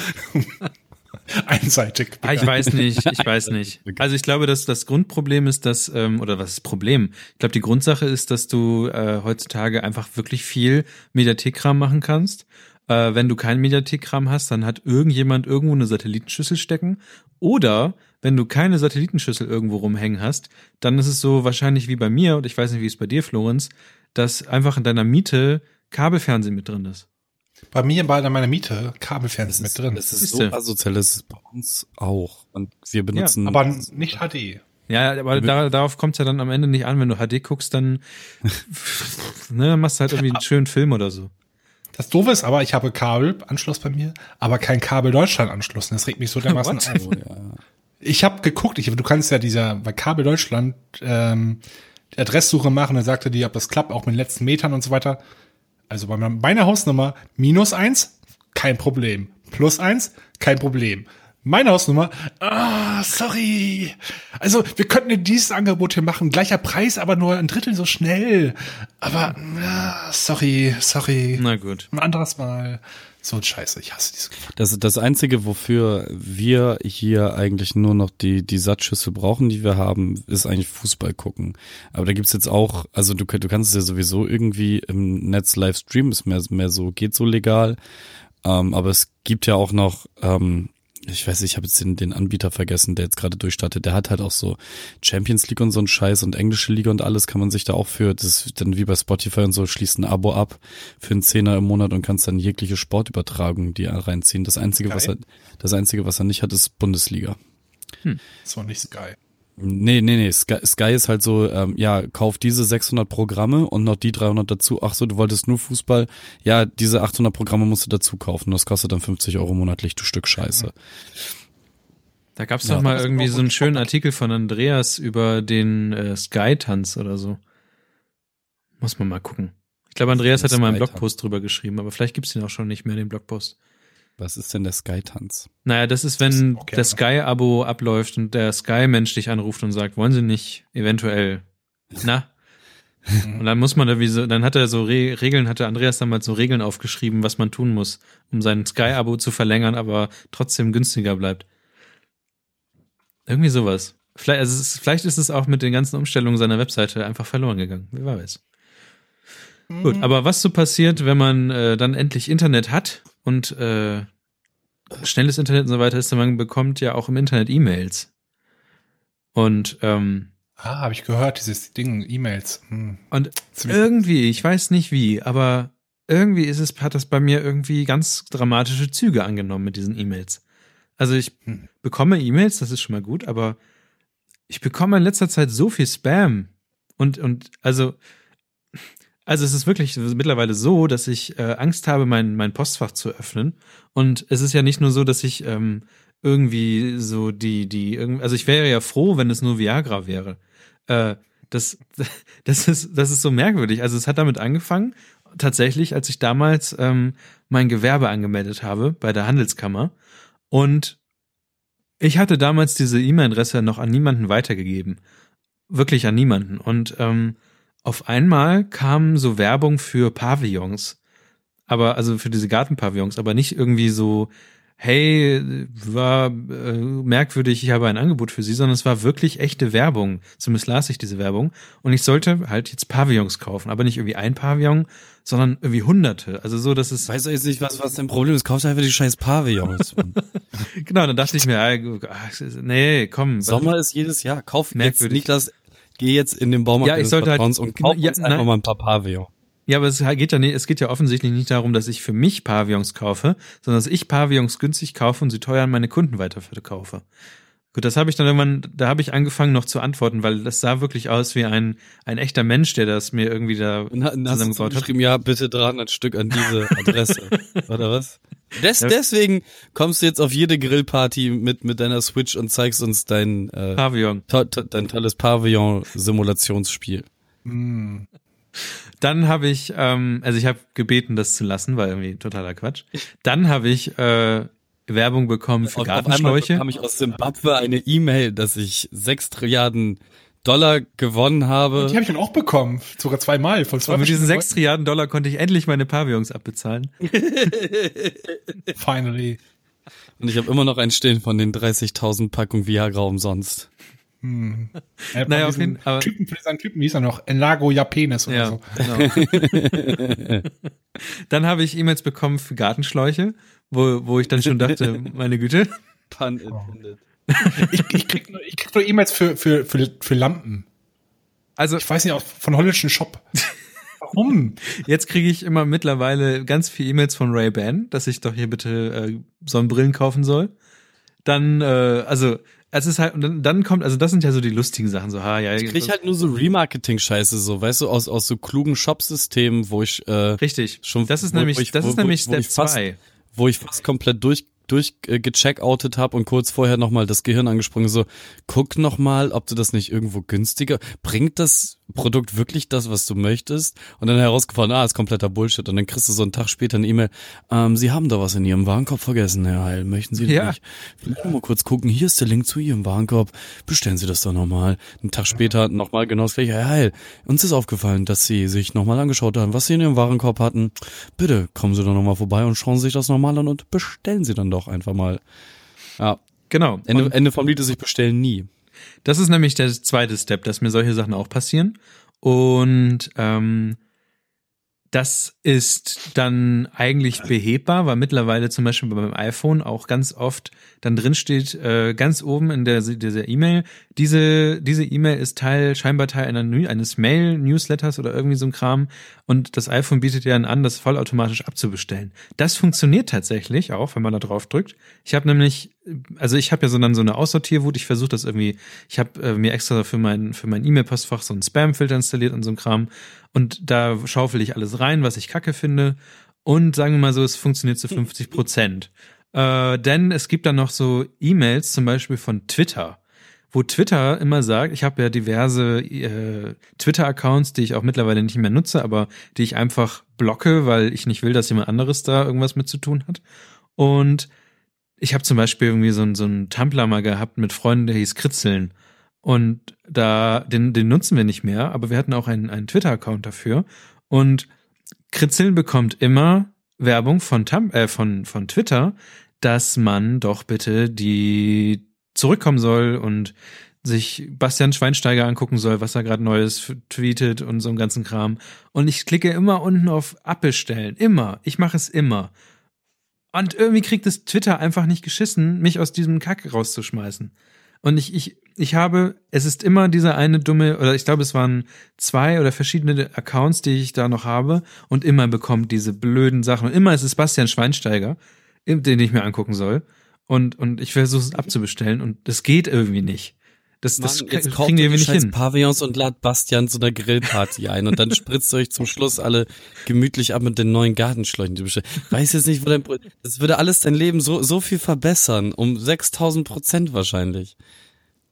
einseitig. Ah, ich weiß nicht, ich weiß nicht. Also ich glaube, dass das Grundproblem ist, dass, ähm, oder was ist das Problem? Ich glaube, die Grundsache ist, dass du äh, heutzutage einfach wirklich viel Mediathek-Kram machen kannst. Äh, wenn du keinen Mediathek-Kram hast, dann hat irgendjemand irgendwo eine Satellitenschüssel stecken. Oder wenn du keine Satellitenschüssel irgendwo rumhängen hast, dann ist es so wahrscheinlich wie bei mir, und ich weiß nicht, wie es bei dir, Florenz, dass einfach in deiner Miete Kabelfernsehen mit drin ist. Bei mir bei meiner Miete Kabelfernsehen mit drin. Das ist Siehste. so asozial, das ist bei uns auch. Und wir benutzen. aber nicht HD. Ja, aber da, darauf kommt es ja dann am Ende nicht an. Wenn du HD guckst, dann, ne, dann machst du halt irgendwie einen schönen Film oder so. Das Doofe ist aber, ich habe Kabelanschluss bei mir, aber kein Kabel Deutschland Anschluss. Und Das regt mich so dermaßen auf. Oh. Ich habe geguckt, ich, du kannst ja dieser bei Kabel Deutschland ähm, die Adresssuche machen, dann sagte die, ob das klappt, auch mit den letzten Metern und so weiter. Also bei meiner Hausnummer minus eins, kein Problem. Plus eins, kein Problem. Meine Hausnummer, ah, sorry. Also, wir könnten dir dieses Angebot hier machen, gleicher Preis, aber nur ein Drittel so schnell. Aber, ah, sorry, sorry. Na gut. Ein anderes Mal. So ein Scheiße, ich hasse diese Das, das Einzige, wofür wir hier eigentlich nur noch die, die Satzschüssel brauchen, die wir haben, ist eigentlich Fußball gucken. Aber da gibt's jetzt auch, also du, du kannst es ja sowieso irgendwie im Netz live streamen, ist mehr, mehr so, geht so legal. Ähm, aber es gibt ja auch noch, ähm, ich weiß nicht, ich habe jetzt den, den Anbieter vergessen, der jetzt gerade durchstartet. Der hat halt auch so Champions League und so ein Scheiß und englische Liga und alles kann man sich da auch für, das ist dann wie bei Spotify und so, schließt ein Abo ab für einen Zehner im Monat und kannst dann jegliche Sportübertragung die reinziehen. Das Einzige, was er, Geil. das Einzige, was er nicht hat, ist Bundesliga. So nicht Sky. Nee, nee, nee, Sky, Sky ist halt so, ähm, ja, kauf diese 600 Programme und noch die 300 dazu. Ach so, du wolltest nur Fußball. Ja, diese 800 Programme musst du dazu kaufen. Das kostet dann 50 Euro monatlich, du Stück Scheiße. Da gab's Ja, doch mal irgendwie so einen schönen Artikel von Andreas über den äh, Sky-Tanz oder so. Muss man mal gucken. Ich glaube, Andreas Der hat da mal einen. Blogpost drüber geschrieben, aber vielleicht gibt's den auch schon nicht mehr, den Blogpost. Was ist denn der Sky-Tanz? Naja, das ist, wenn Okay, das Sky-Abo abläuft und der Sky-Mensch dich anruft und sagt, wollen Sie nicht eventuell, na? Und dann muss man da wie so, dann hat er so Re Regeln, hatte Andreas damals so Regeln aufgeschrieben, was man tun muss, um sein Sky-Abo zu verlängern, aber trotzdem günstiger bleibt. Irgendwie sowas. Vielleicht, also es ist, vielleicht ist es auch mit den ganzen Umstellungen seiner Webseite einfach verloren gegangen. Wer weiß. Gut, aber was so passiert, wenn man äh, dann endlich Internet hat und äh, schnelles Internet und so weiter ist, man bekommt ja auch im Internet E-Mails. Und ähm, Ah, habe ich gehört, dieses Ding, E-Mails. Hm. und Ziemlich- irgendwie, ich weiß nicht wie, aber irgendwie ist es, hat das bei mir irgendwie ganz dramatische Züge angenommen mit diesen E-Mails. Also ich Hm. bekomme E-Mails, das ist schon mal gut, aber ich bekomme in letzter Zeit so viel Spam und und also also es ist wirklich mittlerweile so, dass ich äh, Angst habe, mein mein Postfach zu öffnen und es ist ja nicht nur so, dass ich ähm, irgendwie so die die also ich wäre ja froh, wenn es nur Viagra wäre. Äh, das das ist das ist so merkwürdig. Also es hat damit angefangen tatsächlich, als ich damals ähm, mein Gewerbe angemeldet habe bei der Handelskammer und ich hatte damals diese E-Mail-Adresse noch an niemanden weitergegeben. Wirklich an niemanden. Und ähm, auf einmal kam so Werbung für Pavillons. Aber, also für diese Gartenpavillons, aber nicht irgendwie so, hey, war äh, merkwürdig, ich habe ein Angebot für Sie, sondern es war wirklich echte Werbung. Zumindest las ich diese Werbung. Und ich sollte halt jetzt Pavillons kaufen, aber nicht irgendwie ein Pavillon, sondern irgendwie hunderte. Also so, dass es Weiß doch jetzt nicht, was, was dein Problem ist. Kaufst einfach die scheiß Pavillons. Genau, dann dachte ich mir, ah, nee, komm. Sommer ist jedes Jahr. Kauf Merkwürdig. Niklas, geh jetzt in den Baumarkt Ja, ich sollte halt- Vertrauens und kauf Ja, uns einfach nein. mal ein paar Pavillon. Ja, aber es geht ja nicht, es geht ja offensichtlich nicht darum, dass ich für mich Pavillons kaufe, sondern dass ich Pavillons günstig kaufe und sie teuer an meine Kunden weiterverkaufe. Gut, das habe ich dann irgendwann, da habe ich angefangen noch zu antworten, weil das sah wirklich aus wie ein, ein echter Mensch, der das mir irgendwie da Und und hast du zusammengebaut hat. geschrieben, ja, bitte 300 Stück an diese Adresse. Oder was? Des, deswegen kommst du jetzt auf jede Grillparty mit, mit deiner Switch und zeigst uns dein, äh, Pavillon. to, to, dein tolles Pavillon-Simulationsspiel. Hm. Dann habe ich, ähm, also ich habe gebeten, das zu lassen, weil irgendwie totaler Quatsch. Dann habe ich äh, Werbung bekommen für Auf, auf Gartenschläuche. bekam ich aus Zimbabwe eine E-Mail, dass ich sechs Trilliarden Dollar gewonnen habe. Die habe ich dann auch bekommen. Sogar zweimal. Von zwei Und mit diesen sechs Trilliarden Dollar konnte ich endlich meine Pavillons abbezahlen. Finally. Und ich habe immer noch ein Stehen von den 30.000 Packungen Viagra umsonst. Hm. Ja, Naja, auf jeden- aber- Typen, für diesen Typen hieß er noch Enlago Japenes oder Ja, so. genau. Dann habe ich E-Mails bekommen für Gartenschläuche, wo, wo ich dann schon dachte, meine Güte. Pun intended. Ich, ich krieg nur, ich krieg nur E-Mails für, für, für, für Lampen. Also Ich weiß nicht, aus- von holländischen Shop. Warum? jetzt kriege ich immer mittlerweile ganz viele E-Mails von Ray-Ban, dass ich doch hier bitte äh, Sonnenbrillen kaufen soll. Dann, äh, also es ist halt, und dann, dann kommt, also das sind ja so die lustigen Sachen, so, ha, ja. Ich krieg halt nur so Remarketing-Scheiße, so, weißt du, aus, aus so klugen Shop-Systemen, wo ich, äh, Richtig. schon- das ist wo- nämlich, wo ich- das ist wo- nämlich wo Step ich fast- 2. wo ich fast komplett durch durch äh, habe und kurz vorher nochmal das Gehirn angesprungen, so, guck nochmal, ob du das nicht irgendwo günstiger, bringt das Produkt wirklich das, was du möchtest? Und dann herausgefunden, ah, ist kompletter Bullshit. Und dann kriegst du so einen Tag später eine E-Mail, ähm, Sie haben da was in Ihrem Warenkorb vergessen, Herr Heil, möchten Sie das Ja. nicht? Vielleicht mal kurz gucken, hier ist der Link zu Ihrem Warenkorb, bestellen Sie das doch nochmal. Einen Tag später nochmal genau das gleiche, Herr Heil, uns ist aufgefallen, dass Sie sich nochmal angeschaut haben, was Sie in Ihrem Warenkorb hatten. Bitte kommen Sie doch nochmal vorbei und schauen Sie sich das nochmal an und bestellen Sie dann doch einfach mal. Ja, Genau. Ende, Und Ende vom Lied ist, ich bestelle nie. Das ist nämlich der zweite Step, dass mir solche Sachen auch passieren. Und ähm, das ist dann eigentlich behebbar, weil mittlerweile zum Beispiel beim iPhone auch ganz oft dann drin steht, äh, ganz oben in der, dieser E-Mail, diese diese E-Mail ist Teil, scheinbar Teil einer, eines Mail-Newsletters oder irgendwie so ein Kram und das iPhone bietet ja an, das vollautomatisch abzubestellen. Das funktioniert tatsächlich auch, wenn man da drauf drückt. Ich habe nämlich, also ich habe ja so dann so eine Aussortierwut, ich versuche das irgendwie, ich habe äh, mir extra für mein, für mein E-Mail-Postfach so einen Spam-Filter installiert und so ein Kram und da schaufel ich alles rein, was ich kacke finde. Und sagen wir mal so, es funktioniert zu 50 Prozent. Äh, denn es gibt dann noch so E-Mails, zum Beispiel von Twitter, wo Twitter immer sagt, ich habe ja diverse äh, Twitter-Accounts, die ich auch mittlerweile nicht mehr nutze, aber die ich einfach blocke, weil ich nicht will, dass jemand anderes da irgendwas mit zu tun hat. Und ich habe zum Beispiel irgendwie so, ein- so einen Tumblr mal gehabt mit Freunden, der hieß Kritzeln. Und da, den, den nutzen wir nicht mehr, aber wir hatten auch einen, einen Twitter-Account dafür. Und Kritzeln bekommt immer Werbung von, Tum äh, von, von Twitter, dass man doch bitte die zurückkommen soll und sich Bastian Schweinsteiger angucken soll, was er gerade Neues tweetet und so einen ganzen Kram. Und ich klicke immer unten auf Abbestellen. Immer. Ich mache es immer. Und irgendwie kriegt es Twitter einfach nicht geschissen, mich aus diesem Kack rauszuschmeißen. Und ich, ich, ich habe, es ist immer dieser eine dumme, oder ich glaube, es waren zwei oder verschiedene Accounts, die ich da noch habe, und immer bekommt diese blöden Sachen. Und immer ist es Bastian Schweinsteiger, den ich mir angucken soll. Und, und ich versuche es abzubestellen und das geht irgendwie nicht. Das, das Mann, kriegen jetzt kauft ihr nicht hin. Pavillons und lad Bastian zu einer Grillparty ein und dann spritzt ihr euch zum Schluss alle gemütlich ab mit den neuen Gartenschläuchen. die. Weiß jetzt nicht, wo dein, das würde alles dein Leben so, so viel verbessern. Um 6000 Prozent wahrscheinlich.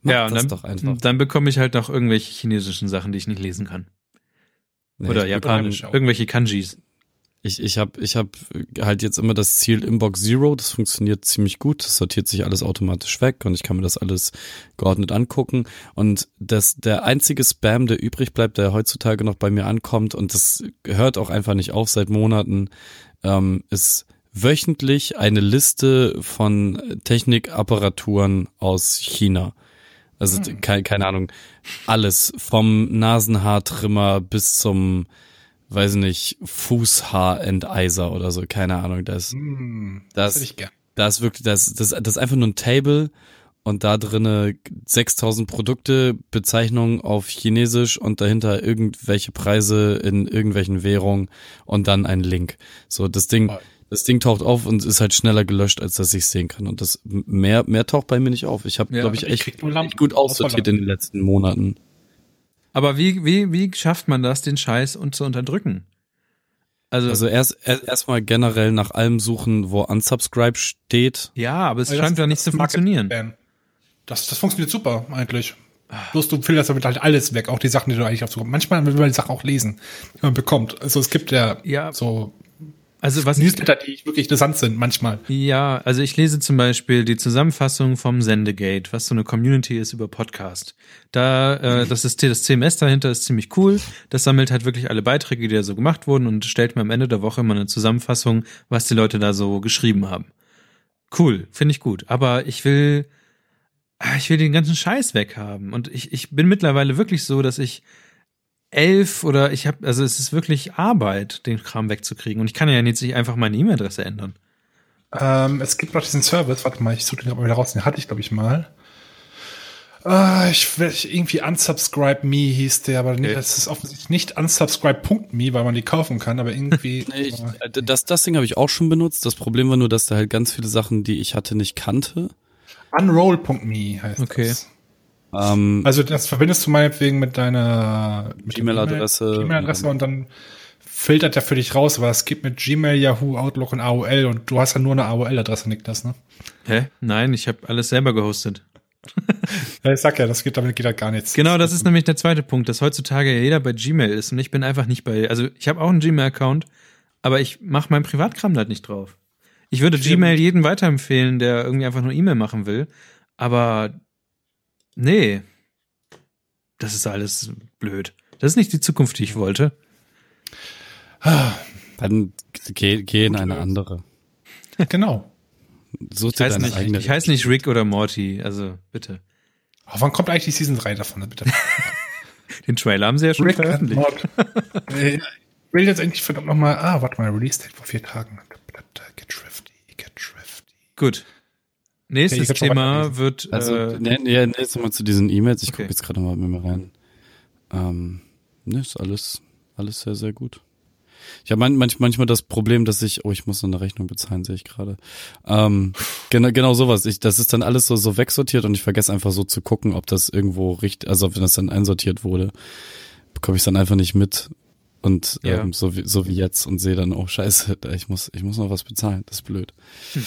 Mach Ja, und das dann, doch einfach. dann bekomme ich halt noch irgendwelche chinesischen Sachen, die ich nicht lesen kann. Nee, Oder japanisch. Irgendwelche Kanjis. Ich, ich habe ich hab halt jetzt immer das Ziel Inbox Zero, das funktioniert ziemlich gut, das sortiert sich alles automatisch weg und ich kann mir das alles geordnet angucken. Und das der einzige Spam, der übrig bleibt, der heutzutage noch bei mir ankommt und das hört auch einfach nicht auf seit Monaten, ähm, ist wöchentlich eine Liste von Technikapparaturen aus China. Also keine, keine Ahnung, alles vom Nasenhaartrimmer bis zum weiß nicht, Fußhaarenteiser oder so, keine Ahnung, das, Hm, das, gern. da ist wirklich, das, das, das ist einfach nur ein Table und da drinne 6000 Produkte, Bezeichnungen auf Chinesisch und dahinter irgendwelche Preise in irgendwelchen Währungen und dann ein Link. So, das Ding, Voll. das Ding taucht auf und ist halt schneller gelöscht, als dass ich sehen kann. Und das mehr, mehr taucht bei mir nicht auf. Ich habe, Ja, glaube ich, echt, echt gut aussortiert in den letzten Monaten. Aber wie, wie, wie schafft man das, den Scheiß und zu unterdrücken? Also, Also erst erst erstmal generell nach allem suchen, wo unsubscribe steht. ja, aber es Also scheint das- ja nicht zu funktionieren. Das, das funktioniert super, eigentlich. Bloß du filterst damit halt alles weg, auch die Sachen, die du eigentlich aufzukommen. Manchmal will man die Sachen auch lesen, die man bekommt. Also es gibt ja, Ja. so Also was ich, Newsletter, die wirklich interessant sind, manchmal. ja, also ich lese zum Beispiel die Zusammenfassung vom Sendegate, was so eine Community ist über Podcast. Da, äh, das ist das CMS dahinter ist ziemlich cool. Das sammelt halt wirklich alle Beiträge, die da so gemacht wurden und stellt mir am Ende der Woche immer eine Zusammenfassung, was die Leute da so geschrieben haben. Cool, finde ich gut. Aber ich will, ich will den ganzen Scheiß weghaben. Und ich, ich bin mittlerweile wirklich so, dass ich elf oder ich habe, also es ist wirklich Arbeit, den Kram wegzukriegen. Und ich kann ja jetzt nicht einfach meine E-Mail-Adresse ändern. Ähm, es gibt noch diesen Service, warte mal, ich suche den mal wieder raus, den hatte ich, glaube ich, mal. Uh, ich, ich irgendwie unsubscribe me hieß der, aber okay. das ist offensichtlich nicht unsubscribe.me, weil man die kaufen kann, aber irgendwie. nee, ich, äh, das, das Ding habe ich auch schon benutzt. Das Problem war nur, dass da halt ganz viele Sachen, die ich hatte, nicht kannte. Unroll.me heißt okay. das. Ähm, also das verbindest du meinetwegen mit deiner E-Mail-Adresse. E-Mail-Adresse und dann filtert er für dich raus, weil es gibt mit Gmail, Yahoo, Outlook und AOL und du hast ja nur eine AOL-Adresse, Niklas, ne? Hä? Nein, ich habe alles selber gehostet. ja, ich sag ja, das geht, damit geht halt gar nichts. Genau, das ist nämlich der zweite Punkt, dass heutzutage jeder bei Gmail ist und ich bin einfach nicht bei, also ich habe auch einen Gmail-Account, aber ich mache meinen Privatkram halt nicht drauf. Ich würde. Gmail jedem weiterempfehlen, der irgendwie einfach nur E-Mail machen will, aber nee, das ist alles blöd. Das ist nicht die Zukunft, die ich wollte. Dann geh, geh in eine andere. Genau. Such ich, heiße nicht, ich heiße nicht Rick oder Morty, also bitte. Oh, wann kommt eigentlich die Season 3 davon, bitte? Den Trailer haben sie ja schon Rick veröffentlicht. ich will jetzt endlich verdammt nochmal, ah, warte mal, Release Date vor vier Tagen. Get Shrifty, get Shrifty. Gut. Nächstes okay, Thema wird. Also, äh, ne, ne, jetzt nochmal zu diesen E-Mails. Ich okay. gucke jetzt gerade mal mit mir rein. Ähm, ne, ist alles, alles sehr, sehr gut. Ich habe manch, manchmal das Problem, dass ich, oh, ich muss noch eine Rechnung bezahlen, sehe ich gerade. Ähm, genau, genau sowas. Ich, das ist dann alles so, so wegsortiert und ich vergesse einfach so zu gucken, ob das irgendwo richtig, also wenn das dann einsortiert wurde, bekomme ich es dann einfach nicht mit. Und ja. ähm, so wie so wie jetzt und sehe dann, oh scheiße, ich muss, ich muss noch was bezahlen. Das ist blöd. Hm.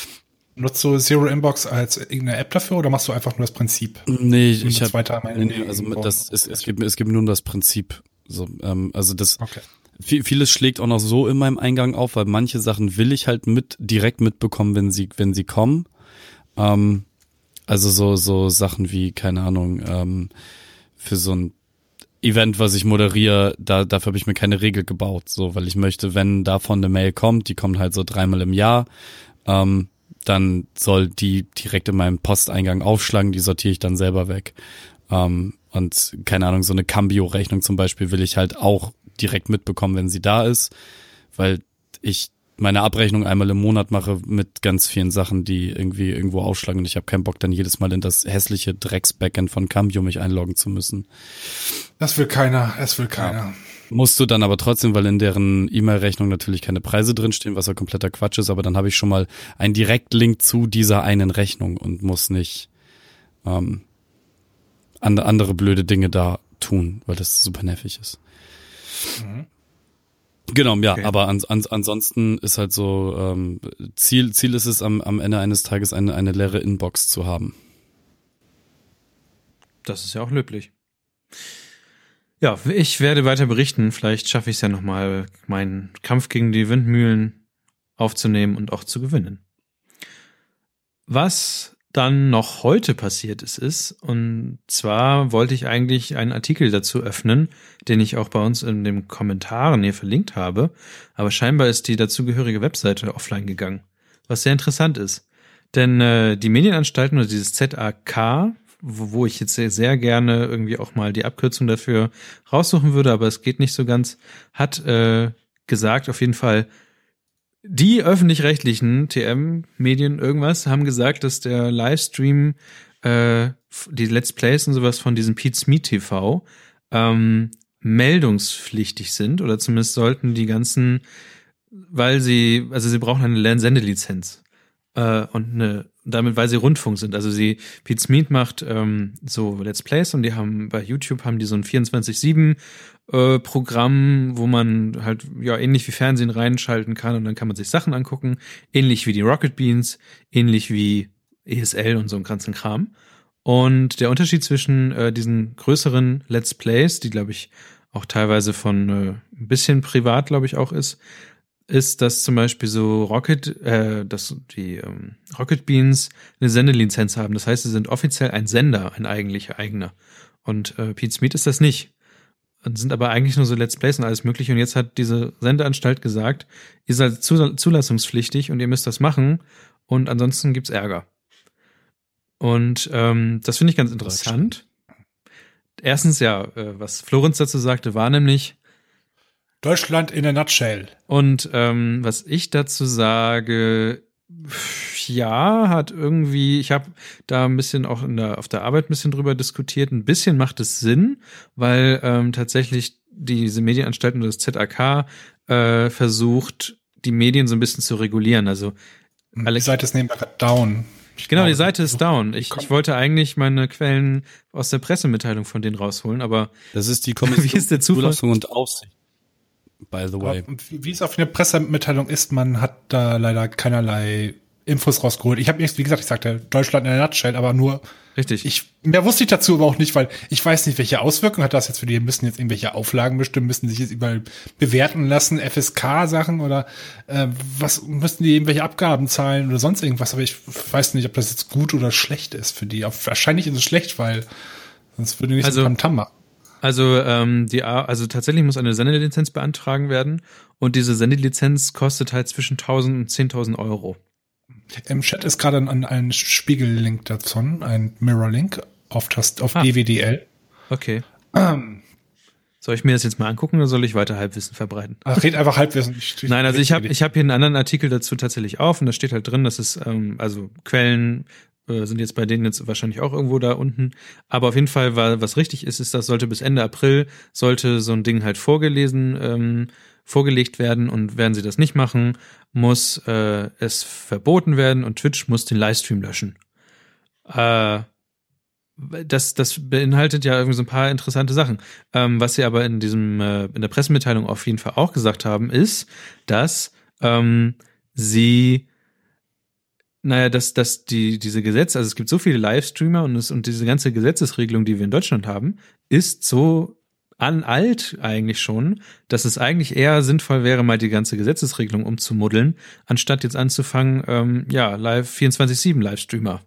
Nutzt du Zero Inbox als irgendeine App dafür oder machst du einfach nur das Prinzip? Nee, ich, ich habe nee, nee, also das, es, es, gibt, es gibt nur das Prinzip. So, ähm, also das, okay viel, vieles schlägt auch noch so in meinem Eingang auf, weil manche Sachen will ich halt mit direkt mitbekommen, wenn sie wenn sie kommen. Ähm, also so so Sachen wie keine Ahnung ähm, für so ein Event, was ich moderiere, da dafür habe ich mir keine Regel gebaut, so weil ich möchte, wenn davon eine Mail kommt, die kommt halt so dreimal im Jahr, ähm, dann soll die direkt in meinem Posteingang aufschlagen, die sortiere ich dann selber weg. Ähm, und keine Ahnung, so eine Cambio-Rechnung zum Beispiel will ich halt auch direkt mitbekommen, wenn sie da ist, weil ich meine Abrechnung einmal im Monat mache mit ganz vielen Sachen, die irgendwie irgendwo ausschlagen und ich habe keinen Bock, dann jedes Mal in das hässliche Drecks-Backend von Cambio mich einloggen zu müssen. Das will keiner, es will keiner. Ja. Musst du dann aber trotzdem, weil in deren E-Mail-Rechnung natürlich keine Preise drinstehen, was ja kompletter Quatsch ist, aber dann habe ich schon mal einen Direktlink zu dieser einen Rechnung und muss nicht ähm, andere blöde Dinge da tun, weil das super nervig ist. Mhm. Genau, ja, okay. aber an, an, ansonsten ist halt so, ähm, Ziel, Ziel ist es am, am Ende eines Tages eine, eine leere Inbox zu haben. Das ist ja auch löblich. Ja, ich werde weiter berichten. Vielleicht schaffe ich es ja nochmal, meinen Kampf gegen die Windmühlen aufzunehmen und auch zu gewinnen. Was dann noch heute passiert ist, ist, und zwar wollte ich eigentlich einen Artikel dazu öffnen, den ich auch bei uns in den Kommentaren hier verlinkt habe, aber scheinbar ist die dazugehörige Webseite offline gegangen, was sehr interessant ist. Denn äh, die Medienanstalten oder dieses ZAK, wo, wo ich jetzt sehr, sehr gerne irgendwie auch mal die Abkürzung dafür raussuchen würde, aber es geht nicht so ganz, hat äh, gesagt auf jeden Fall, die öffentlich-rechtlichen TM-Medien irgendwas haben gesagt, dass der Livestream, äh, die Let's Plays und sowas von diesem Pete's Meet TV ähm, meldungspflichtig sind oder zumindest sollten die ganzen, weil sie, also sie brauchen eine Sendelizenz äh, und eine damit, weil sie Rundfunk sind. Also sie, Pete's Meet macht ähm, so Let's Plays und die haben bei YouTube haben die so ein 24-7 äh, Programm, wo man halt ja ähnlich wie Fernsehen reinschalten kann und dann kann man sich Sachen angucken, ähnlich wie die Rocket Beans, ähnlich wie ESL und so ein ganzen Kram. Und der Unterschied zwischen äh, diesen größeren Let's Plays, die glaube ich auch teilweise von äh, ein bisschen privat, glaube ich, auch ist, ist, dass zum Beispiel so Rocket, äh, dass die ähm, Rocket Beans eine Sendelizenz haben. Das heißt, sie sind offiziell ein Sender, ein eigentlicher eigener. Und äh, Pete Smith ist das nicht. Und sind aber eigentlich nur so Let's Plays und alles mögliche. Und jetzt hat diese Sendeanstalt gesagt, ihr seid zulassungspflichtig und ihr müsst das machen. und ansonsten gibt's Ärger. Und ähm, das finde ich ganz interessant. Erstens ja, äh, was Florenz dazu sagte, war nämlich, Deutschland in a nutshell. Und ähm, was ich dazu sage, ja, hat irgendwie, ich habe da ein bisschen auch in der, auf der Arbeit ein bisschen drüber diskutiert. Ein bisschen macht es Sinn, weil ähm, tatsächlich diese Medienanstalten oder das ZAK äh, versucht, die Medien so ein bisschen zu regulieren. Also die Seite ist nebenbei down. Ich genau, die Seite ist down. Ich, ich wollte eigentlich meine Quellen aus der Pressemitteilung von denen rausholen, aber das ist die Kommission wie ist der Zufall? und Aufsicht by the way. Wie es auf einer Pressemitteilung ist, man hat da leider keinerlei Infos rausgeholt. Ich habe jetzt, wie gesagt, ich sagte Deutschland in der Nutshell, aber nur Richtig. Ich, mehr wusste ich dazu aber auch nicht, weil ich weiß nicht, welche Auswirkungen hat das jetzt für die. Müssen jetzt irgendwelche Auflagen bestimmen, müssen sich jetzt überall bewerten lassen, FSK-Sachen oder äh, was müssten die irgendwelche Abgaben zahlen oder sonst irgendwas. Aber ich weiß nicht, ob das jetzt gut oder schlecht ist für die. wahrscheinlich ist es schlecht, weil sonst würde nicht also, so Tam machen. Also ähm, die also tatsächlich muss eine Sendelizenz beantragen werden und diese Sendelizenz kostet halt zwischen 1000 und 10.000 Euro. Im Chat ist gerade ein, ein Spiegel-Link dazu, ein Mirror-Link auf, auf ah. DWDL. Okay. Ähm. Soll ich mir das jetzt mal angucken oder soll ich weiter Halbwissen verbreiten? Ach, red einfach Halbwissen. Ich, Nein, also ich habe ich hab hier einen anderen Artikel dazu tatsächlich auf und da steht halt drin, dass es ähm, also Quellen äh, sind jetzt bei denen jetzt wahrscheinlich auch irgendwo da unten. Aber auf jeden Fall, war, was richtig ist, ist, das sollte bis Ende April sollte so ein Ding halt vorgelesen, ähm, vorgelegt werden und werden sie das nicht machen, muss äh, es verboten werden und Twitch muss den Livestream löschen. Äh, das, das beinhaltet ja irgendwie so ein paar interessante Sachen. Ähm, was sie aber in diesem, äh, in der Pressemitteilung auf jeden Fall auch gesagt haben, ist, dass ähm, sie naja, dass, dass die, diese Gesetze, also es gibt so viele Livestreamer und, es, und diese ganze Gesetzesregelung, die wir in Deutschland haben, ist so an alt eigentlich schon, dass es eigentlich eher sinnvoll wäre, mal die ganze Gesetzesregelung umzumuddeln, anstatt jetzt anzufangen, ähm, ja, live 24-7 Livestreamer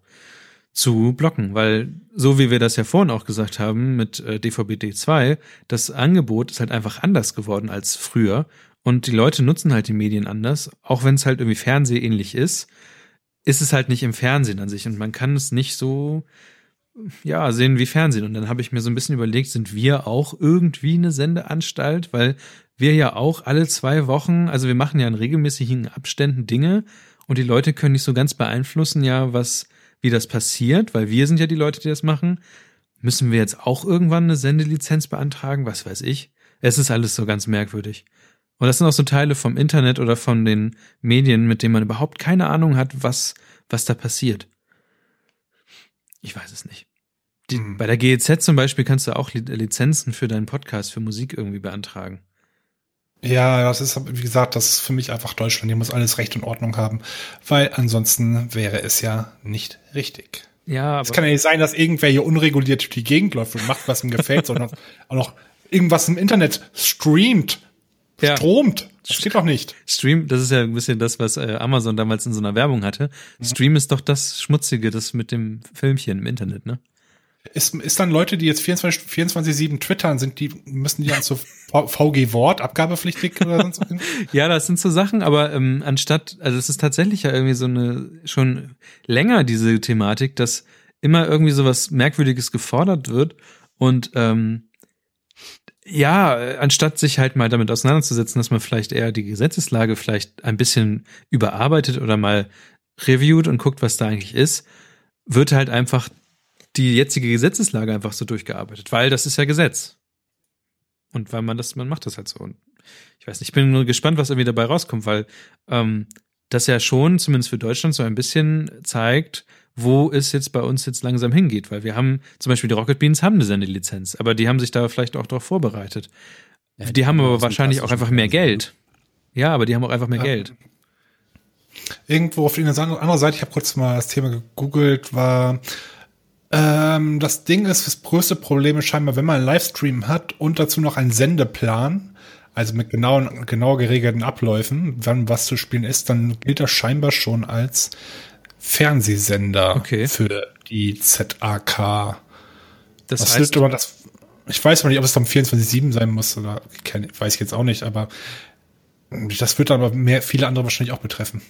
zu blocken, weil so wie wir das ja vorhin auch gesagt haben mit äh, DVB-D2, das Angebot ist halt einfach anders geworden als früher und die Leute nutzen halt die Medien anders, auch wenn es halt irgendwie Fernsehähnlich ist ist es halt nicht im Fernsehen an sich und man kann es nicht so ja, sehen wie Fernsehen. Und dann habe ich mir so ein bisschen überlegt, sind wir auch irgendwie eine Sendeanstalt? Weil wir ja auch alle zwei Wochen, also wir machen ja in regelmäßigen Abständen Dinge und die Leute können nicht so ganz beeinflussen, ja, was, wie das passiert, weil wir sind ja die Leute, die das machen. Müssen wir jetzt auch irgendwann eine Sendelizenz beantragen? Was weiß ich. Es ist alles so ganz merkwürdig. Und das sind auch so Teile vom Internet oder von den Medien, mit denen man überhaupt keine Ahnung hat, was, was da passiert. Ich weiß es nicht. Die, hm. Bei der GEZ zum Beispiel kannst du auch Lizenzen für deinen Podcast, für Musik irgendwie beantragen. Ja, das ist, wie gesagt, das ist für mich einfach Deutschland. Hier muss alles Recht und Ordnung haben, weil ansonsten wäre es ja nicht richtig. Ja, es kann ja nicht sein, dass irgendwer hier unreguliert durch die Gegend läuft und macht, was ihm gefällt, sondern auch noch irgendwas im Internet streamt ja. Stromt. Das steht doch nicht. Stream, das ist ja ein bisschen das, was äh, Amazon damals in so einer Werbung hatte. Mhm. Stream ist doch das Schmutzige, das mit dem Filmchen im Internet, ne? Ist, ist dann Leute, die jetzt 24, 24-7 twittern, sind die, müssen die dann zu VG Wort abgabepflichtig oder sonst was? ja, das sind so Sachen, aber ähm, anstatt, also es ist tatsächlich ja irgendwie so eine, schon länger diese Thematik, dass immer irgendwie so was Merkwürdiges gefordert wird und ähm, ja, anstatt sich halt mal damit auseinanderzusetzen, dass man vielleicht eher die Gesetzeslage vielleicht ein bisschen überarbeitet oder mal reviewt und guckt, was da eigentlich ist, wird halt einfach die jetzige Gesetzeslage einfach so durchgearbeitet, weil das ist ja Gesetz. Und weil man das, man macht das halt so. Und ich weiß nicht, ich bin nur gespannt, was irgendwie dabei rauskommt, weil ähm, das ja schon, zumindest für Deutschland, so ein bisschen zeigt, wo es jetzt bei uns jetzt langsam hingeht, weil wir haben zum Beispiel die Rocket Beans haben eine Sendelizenz, aber die haben sich da vielleicht auch darauf vorbereitet. Ja, die, die, haben aber wahrscheinlich auch einfach mehr Geld. Ja, aber die haben auch einfach mehr ja. Geld. Irgendwo auf irgendeiner anderen Seite, ich habe kurz mal das Thema gegoogelt, war ähm, das Ding ist, das größte Problem ist scheinbar, wenn man einen Livestream hat und dazu noch einen Sendeplan, also mit genauen, genau geregelten Abläufen, wann was zu spielen ist, dann gilt das scheinbar schon als Fernsehsender okay. für die ZAK. Das Was heißt, aber das, ich weiß noch nicht, ob es dann 24-7 sein muss oder weiß ich jetzt auch nicht, aber das wird aber mehr, viele andere wahrscheinlich auch betreffen.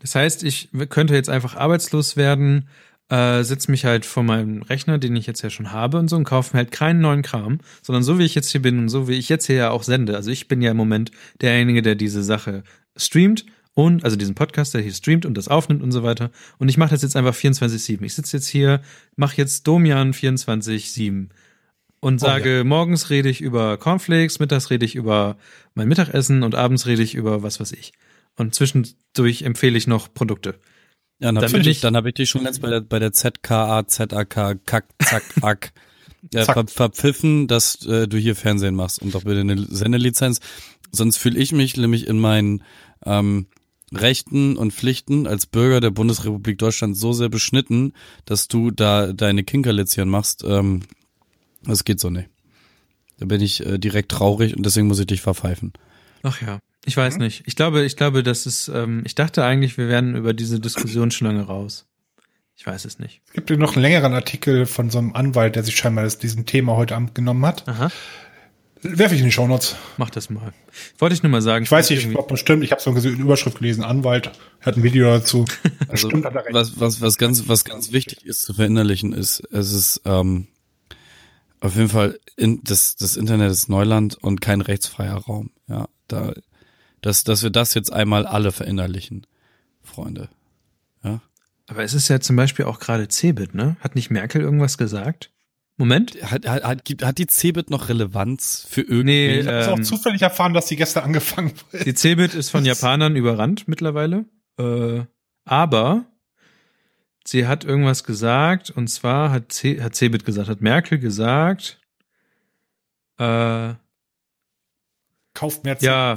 Das heißt, ich könnte jetzt einfach arbeitslos werden, äh, setze mich halt vor meinem Rechner, den ich jetzt ja schon habe und so und kaufe mir halt keinen neuen Kram, sondern so wie ich jetzt hier bin und so wie ich jetzt hier ja auch sende. Also ich bin ja im Moment derjenige, der diese Sache streamt und also diesen Podcast, der hier streamt und das aufnimmt und so weiter. Und ich mache das jetzt einfach 24/7. Ich sitze jetzt hier, mache jetzt Domian 24/7 und Oh, sage, morgens rede ich über Cornflakes, mittags rede ich über mein Mittagessen und abends rede ich über was weiß ich. Und zwischendurch empfehle ich noch Produkte. Ja, dann Dann habe ich, hab ich dich schon letzt bei der, bei der ZKA, ZAK, Kack, Zack, Ack, äh, Zack. ver, verpfiffen, dass äh, du hier Fernsehen machst und doch bitte eine Sendelizenz. Sonst fühle ich mich nämlich in meinen ähm, Rechten und Pflichten als Bürger der Bundesrepublik Deutschland so sehr beschnitten, dass du da deine Kinkerlitzchen machst. Ähm, das geht so nicht. Da bin ich äh, direkt traurig und deswegen muss ich dich verpfeifen. Ach ja, ich weiß nicht. Ich glaube, ich glaube, das ist, ähm, ich dachte eigentlich, wir wären über diese Diskussion schon lange raus. Ich weiß es nicht. Es gibt hier noch einen längeren Artikel von so einem Anwalt, der sich scheinbar das, diesem Thema heute Abend genommen hat. Aha, Werfe ich in die Shownotes. mach das mal. Wollte ich nur mal sagen. Ich weiß nicht, irgendwie- ob das stimmt. Ich habe so eine Überschrift gelesen. Anwalt hat ein Video dazu. Also, stimmt, hat er recht. was, was, was ganz, was ganz wichtig ist zu verinnerlichen, ist, es ist ähm, auf jeden Fall in, das, das Internet ist Neuland und kein rechtsfreier Raum. Ja, da, dass, dass wir das jetzt einmal alle verinnerlichen, Freunde. Ja. Aber es ist ja zum Beispiel auch gerade Cebit, ne? Hat nicht Merkel irgendwas gesagt? Moment. Hat, hat, hat, die Cebit noch Relevanz für irgendwie? Nee, Ich habe auch ähm, zufällig erfahren, dass die gestern angefangen wird. Die Cebit ist von Japanern überrannt mittlerweile. Äh, aber sie hat irgendwas gesagt und zwar hat, C hat Cebit gesagt, hat Merkel gesagt, äh, Kauft mehr Ja.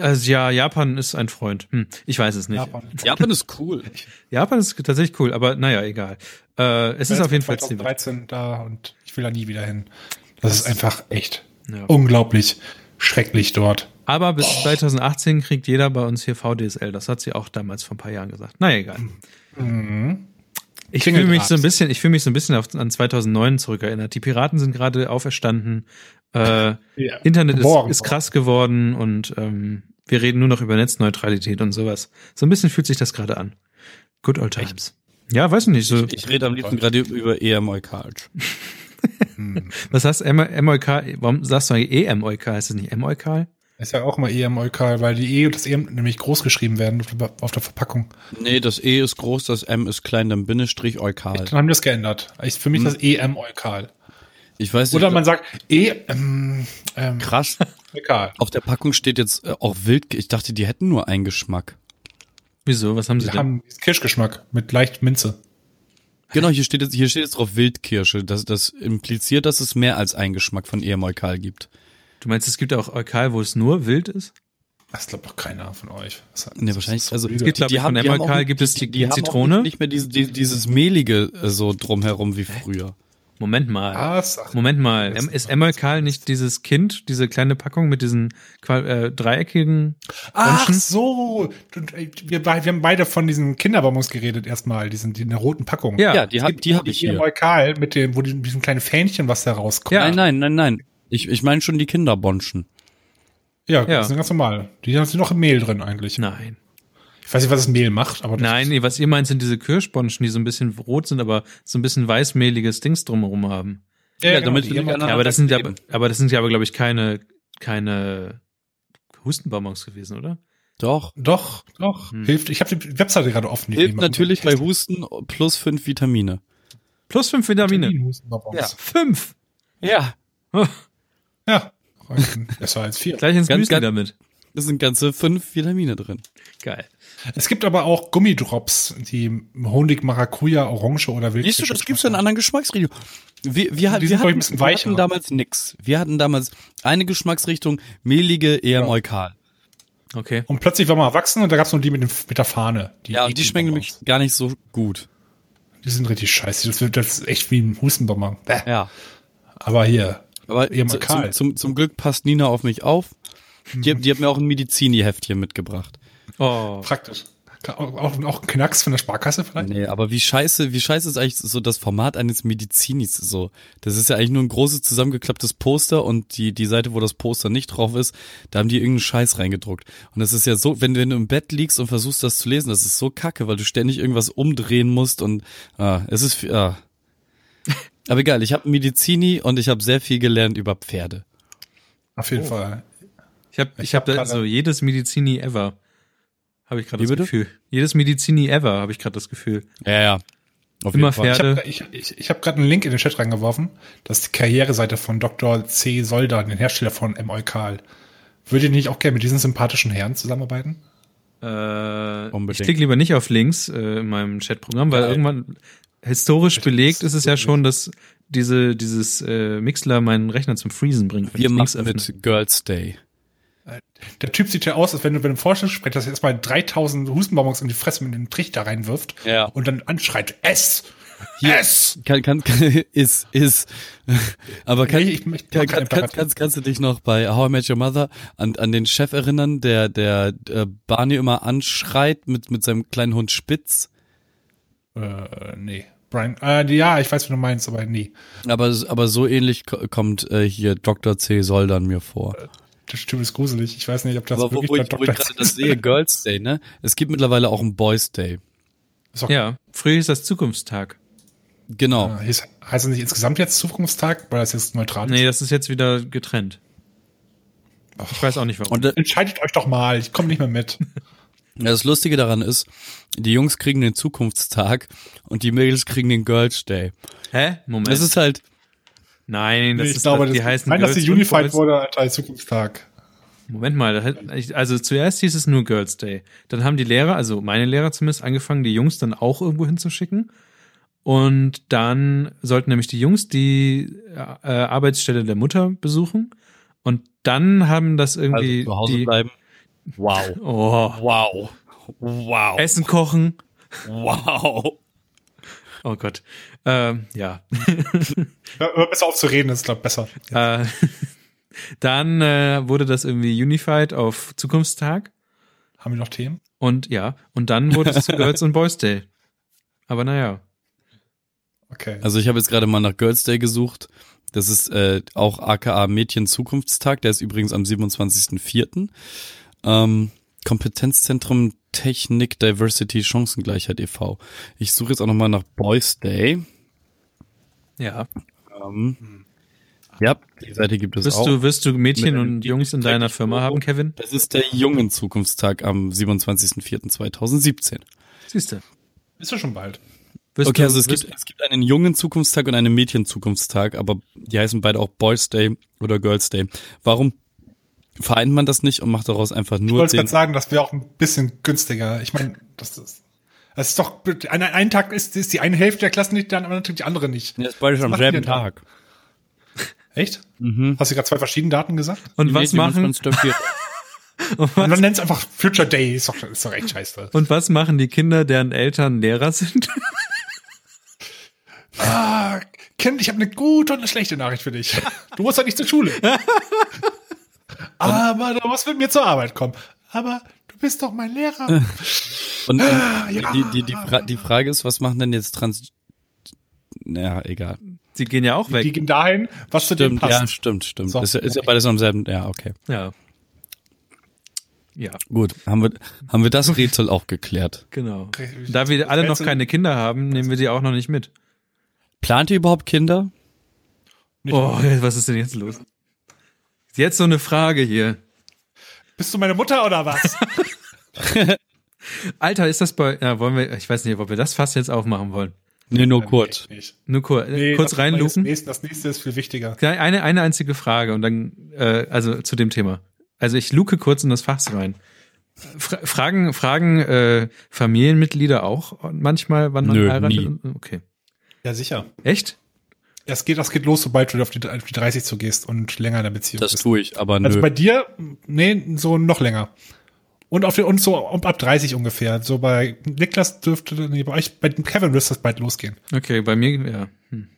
Also ja, Japan ist ein Freund. Hm, ich weiß es nicht. Japan, Japan. Japan ist cool. ist tatsächlich cool, aber naja, egal. Äh, es ist auf jeden Fall Cebit. 2013 da und ich will da nie wieder hin. Das ist einfach echt Ja. unglaublich schrecklich dort. Aber bis 2018 kriegt jeder bei uns hier VDSL. Das hat sie auch damals vor ein paar Jahren gesagt. Naja, egal. Mhm. Ich fühle mich so ein bisschen, ich fühle mich so ein bisschen auf, an 2009 zurückerinnert. Die Piraten sind gerade auferstanden. Äh, Ja. Internet ist, ist krass geworden und ähm, wir reden nur noch über Netzneutralität und sowas. So ein bisschen fühlt sich das gerade an. Good old times. Ja, weiß ich nicht. So, Ich rede am liebsten gerade über EMOIK. was heißt MOIK? Warum sagst du eigentlich EMOIK? Heißt es nicht MOIK? Ist ja auch immer EM-Eukal, weil die E und das E nämlich groß geschrieben werden auf der, Verpackung. Nee, das E ist groß, das M ist klein, dann Bindestrich Eukal. Dann haben die das geändert. Ich, für mich Hm. ist das EM-Eukal. Ich weiß nicht, Oder man sagt E, ähm, ähm, krass. Eukal. Auf der Packung steht jetzt äh, auch wild. Ich dachte, die hätten nur einen Geschmack. Wieso? Was haben sie Die denn? haben Kirschgeschmack mit leicht Minze. Genau, hier steht jetzt, hier steht jetzt drauf Wildkirsche. Das, das impliziert, dass es mehr als einen Geschmack von Ehemoikal gibt. Du meinst, es gibt auch Eukal, wo es nur wild ist? Das glaubt doch keiner von euch. Das hat- Nee, das wahrscheinlich, ist also solide. gibt, von die haben Emoikal auch gibt es die- die haben auch Zitrone. Nicht mehr diese, die, dieses mehlige äh, so drumherum wie früher. Moment mal. Ah, sag- Moment mal. Em- Ist Emolkal nicht dieses Kind, diese kleine Packung mit diesen äh, dreieckigen Ach so, ey, wir, wir haben beide von diesen Kinderbonbons geredet erstmal, diesen, die in der roten Packung. Ja, Ja, die, hab, die habe ich hier. Eukal mit dem, wo die, mit diesem kleinen Fähnchen, was da rauskommt. Ja. Nein, nein, nein, nein. Ich, ich meine schon die Kinderbonschen. ja, Ja. das sind ganz normal. Die haben noch im Mehl drin eigentlich. Nein. Ich weiß nicht, was das Mehl macht, aber das Nein, nee, was ihr meint, sind diese Kirschbonschen, die so ein bisschen rot sind, aber so ein bisschen weißmehliges Dings drumherum haben. ja, Ja, genau, damit Ja, aber das sind ja, aber das sind ja aber, glaube ich, keine, keine Hustenbonbons gewesen, oder? Doch. Doch, doch. Hm. Hilft. Ich habe die Webseite gerade offen. Hilft natürlich bei Husten plus fünf Vitamine. Plus fünf Vitamine. Hustenbonbons. Ja. Fünf! Ja. Ja. Besser als vier. Gleich ins Ganz, Müsli damit. Da sind ganze fünf Vitamine drin. Geil. Es gibt aber auch Gummidrops, die Honig, Maracuja, Orange oder Wild. Siehst du, das gibt's ja in anderen Geschmacksrichtungen. Wir, wir, Die wir, sind, glaub ich, hatten, ein bisschen wir hatten damals nix. Wir hatten damals eine Geschmacksrichtung, mehlige, eher Eukal. Okay. Und plötzlich war man erwachsen und da gab's nur die mit, dem, mit der Fahne. Ja, und die schmecken nämlich gar nicht so gut. Die sind richtig scheiße. Das, wird, das ist echt wie ein Hustenbonbon. Bäh. Ja. Aber hier. Aber Eukal. zum, zum, zum Glück passt Nina auf mich auf. Die, die hat mir auch ein Medizini-Heftchen mitgebracht. Oh. Praktisch. Auch, auch ein Knacks von der Sparkasse vielleicht? Nee, aber wie scheiße, wie scheiße ist eigentlich so das Format eines Medizinis so? Das ist ja eigentlich nur ein großes zusammengeklapptes Poster und die, die Seite, wo das Poster nicht drauf ist, da haben die irgendeinen Scheiß reingedruckt. Und das ist ja so, wenn, wenn du im Bett liegst und versuchst das zu lesen, das ist so kacke, weil du ständig irgendwas umdrehen musst und ah, es ist, ah. Aber egal, ich habe Medizini und ich habe sehr viel gelernt über Pferde. Auf jeden Fall. Ich habe ich Ich hab hab da so jedes Medizini ever. Habe ich gerade Wie das bitte? Gefühl. Jedes Medizini ever habe ich gerade das Gefühl. Ja, ja. Auf Immer jeden Fall. Ich Pferde. habe ich, ich, hab gerade einen Link in den Chat reingeworfen. Das ist die Karriereseite von Dr. C. Soldan, den Hersteller von M. Eukal. Würdet ihr nicht auch gerne mit diesen sympathischen Herren zusammenarbeiten? Äh, ich klicke lieber nicht auf Links äh, in meinem Chatprogramm, weil Geil. irgendwann historisch belegt ist es ja schon, dass diese dieses äh, Mixler meinen Rechner zum Freezen bringt. Wir machen mit Girls Day. Der Typ sieht ja aus, als wenn du bei einem Vorstellungsgespräch das erstmal 3000 Hustenbonbons in die Fresse mit einem Trichter reinwirft Ja. und dann anschreit, ess! Ess! Kann, kann, ist, ist. Aber kann, Nee, ich- ich- kann, kann, kannst, kannst, kannst du dich noch bei How I Met Your Mother an, an den Chef erinnern, der, der äh, Barney immer anschreit mit, mit seinem kleinen Hund Spitz? Äh, nee. Brian, äh, ja, ich weiß, wie du meinst, aber nee. Aber, aber so ähnlich ko- kommt äh, hier Dr. C. Soldan mir vor. Das stimmt, ist gruselig. Ich weiß nicht, ob das Aber wo, wirklich wo bei ich, wo ich gerade das sehe, Girls Day, ne? Es gibt mittlerweile auch einen Boys Day. Ist auch- Ja, früher ist das Zukunftstag. Genau. Äh, hieß- heißt es nicht insgesamt jetzt Zukunftstag, weil das jetzt neutral Nee, ist? das ist jetzt wieder getrennt. Ich weiß auch nicht warum. Und äh, Entscheidet euch doch mal, ich komme nicht mehr mit. Ja, Das Lustige daran ist, die Jungs kriegen den Zukunftstag und die Mädels kriegen den Girls Day. Hä? Moment. Das ist halt, Nein, das ich ist glaube, die das, heißen nein, dass Girls die und Unified Boys. wurde als Zukunftstag. Moment mal, also zuerst hieß es nur Girls Day. Dann haben die Lehrer, also meine Lehrer zumindest, angefangen, die Jungs dann auch irgendwo hinzuschicken. Und dann sollten nämlich die Jungs die äh, Arbeitsstelle der Mutter besuchen. Und dann haben das also irgendwie zu Hause die bleiben. Wow. oh, Wow. Wow. Essen kochen. Wow. Oh Gott. Ähm, ja. Hör, besser auf zu reden, das ist, glaube ich, besser. Äh, dann äh, wurde das irgendwie unified auf Zukunftstag. Haben wir noch Themen? Und ja, und dann wurde es zu Girls und Boys Day. Aber naja. Okay. Also ich habe jetzt gerade mal nach Girls Day gesucht. Das ist äh, auch aka Mädchen Zukunftstag. Der ist übrigens am 27.04. Ähm, Kompetenzzentrum Technik Diversity Chancengleichheit e.V. Ich suche jetzt auch nochmal nach Boys Day. Ja. Ähm, ja, die Seite gibt es Wirst auch. du, wirst du Mädchen und Jungs in deiner Firma haben, Kevin? das ist der Jungen Zukunftstag am 27.04.2017. Siehst du. Ist ja schon bald. Wirst Okay, du, also es gibt, es gibt einen jungen Zukunftstag und einen Mädchen Zukunftstag, aber die heißen beide auch Boys Day oder Girls Day. Warum vereint man das nicht und macht daraus einfach Ich nur wollte den, gerade sagen, das wäre auch ein bisschen günstiger. Ich meine, das ist, das ist doch, ein, ein Tag ist, ist die eine Hälfte der Klassen nicht, dann aber die andere nicht. Ja, das ist beides am selben? Tag. Echt? Hast du gerade zwei verschiedene Daten gesagt? und Die was machen, und dann nennt es einfach Future Day. Ist doch, ist doch echt scheiße. und was machen die Kinder, deren Eltern Lehrer sind? Ah, Kind, ich habe eine gute und eine schlechte Nachricht für dich. Du musst halt nicht zur Schule. Aber du musst mit mir zur Arbeit kommen. Aber du bist doch mein Lehrer. Und, und ja. die, die, die, Fra die Frage ist, was machen denn jetzt Trans... Ja, egal. Sie gehen ja auch Die weg. gehen dahin, was zu denen Stimmt, ja, passt. stimmt, stimmt. So, ist, ja, ist ja beides am selben... Ja, okay. Ja. Ja, Gut, haben wir, haben wir das Rätsel auch geklärt. genau. Da wir alle noch keine Kinder haben, nehmen wir die auch noch nicht mit. Plant ihr überhaupt Kinder? Nicht Oh, was ist denn jetzt los? Jetzt so eine Frage hier. Bist du meine Mutter oder was? Alter, ist das bei, ja, wollen wir, ich weiß nicht, ob wir das fast jetzt aufmachen wollen. Nee, nur kurz. Nee. Nur kur Nee, kurz das- reinlupen. Das nächste, das nächste ist viel wichtiger. Ja, Eine, eine einzige Frage und dann, äh, also zu dem Thema. Also ich luke kurz in das Fass rein. Fra fragen, fragen äh, Familienmitglieder auch manchmal, wann man Nö, heiratet? nie. Okay. Ja, sicher. Echt? Das geht, das geht los, sobald du auf die, auf die 30 zugehst und länger in der Beziehung Das bist. tue ich, aber Also nö. bei dir, nee, so noch länger. Und auf den, und so ab 30 ungefähr. So bei Niklas dürfte, nee, bei euch, bei Kevin müsste das bald losgehen. Okay, bei mir, ja. Hm.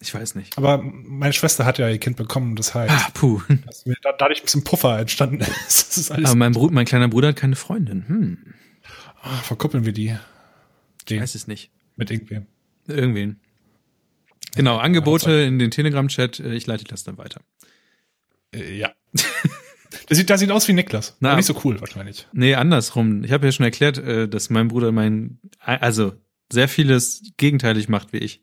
Ich weiß nicht. Aber meine Schwester hat ja ihr Kind bekommen, das heißt, Ah, puh. dass mir da, dadurch ein bisschen Puffer entstanden ist. Das ist alles. Aber mein, Bruder, mein kleiner Bruder hat keine Freundin. Hm. Ah, verkuppeln wir die. Den Weiß es nicht. mit irgendwem. Irgendwen. Genau, Angebote in den Telegram-Chat. äh, Ich leite das dann weiter. Äh, ja. das sieht, das sieht aus wie Niklas. Na. Nicht so cool wahrscheinlich. Nee, andersrum. Ich habe ja schon erklärt, äh, dass mein Bruder mein, also sehr vieles gegenteilig macht wie ich.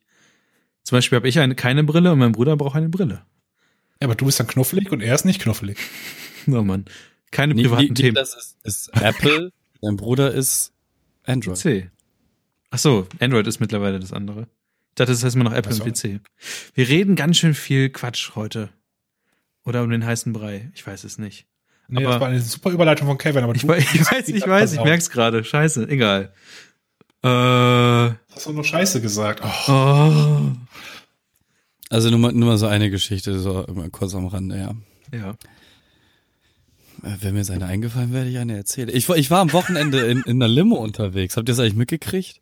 Zum Beispiel habe ich eine, keine Brille und mein Bruder braucht eine Brille. Ja, aber du bist dann knuffelig und er ist nicht knuffelig. Oh Mann. Keine Ni- privaten Ni- Themen. Niklas ist, ist Apple, dein Bruder ist Android. PC. Ach so, Android ist mittlerweile das andere. Dachte, das heißt immer noch Apple Ach so. und PC. Wir reden ganz schön viel Quatsch heute. Oder um den heißen Brei. Ich weiß es nicht. Nee, Aber- das war eine super Überleitung von Kevin, aber Ich, du, weiß, ich weiß, ich weiß, ich merk's gerade. Scheiße, egal. Äh, hast du nur Scheiße gesagt. Oh. oh. Also nur mal, nur mal so eine Geschichte, so immer kurz am Rande, ja. Ja. Äh, Wenn mir seine eingefallen, werde ich eine erzählen. Ich, war- ich war am Wochenende in, in einer Limo unterwegs. Habt ihr das eigentlich mitgekriegt?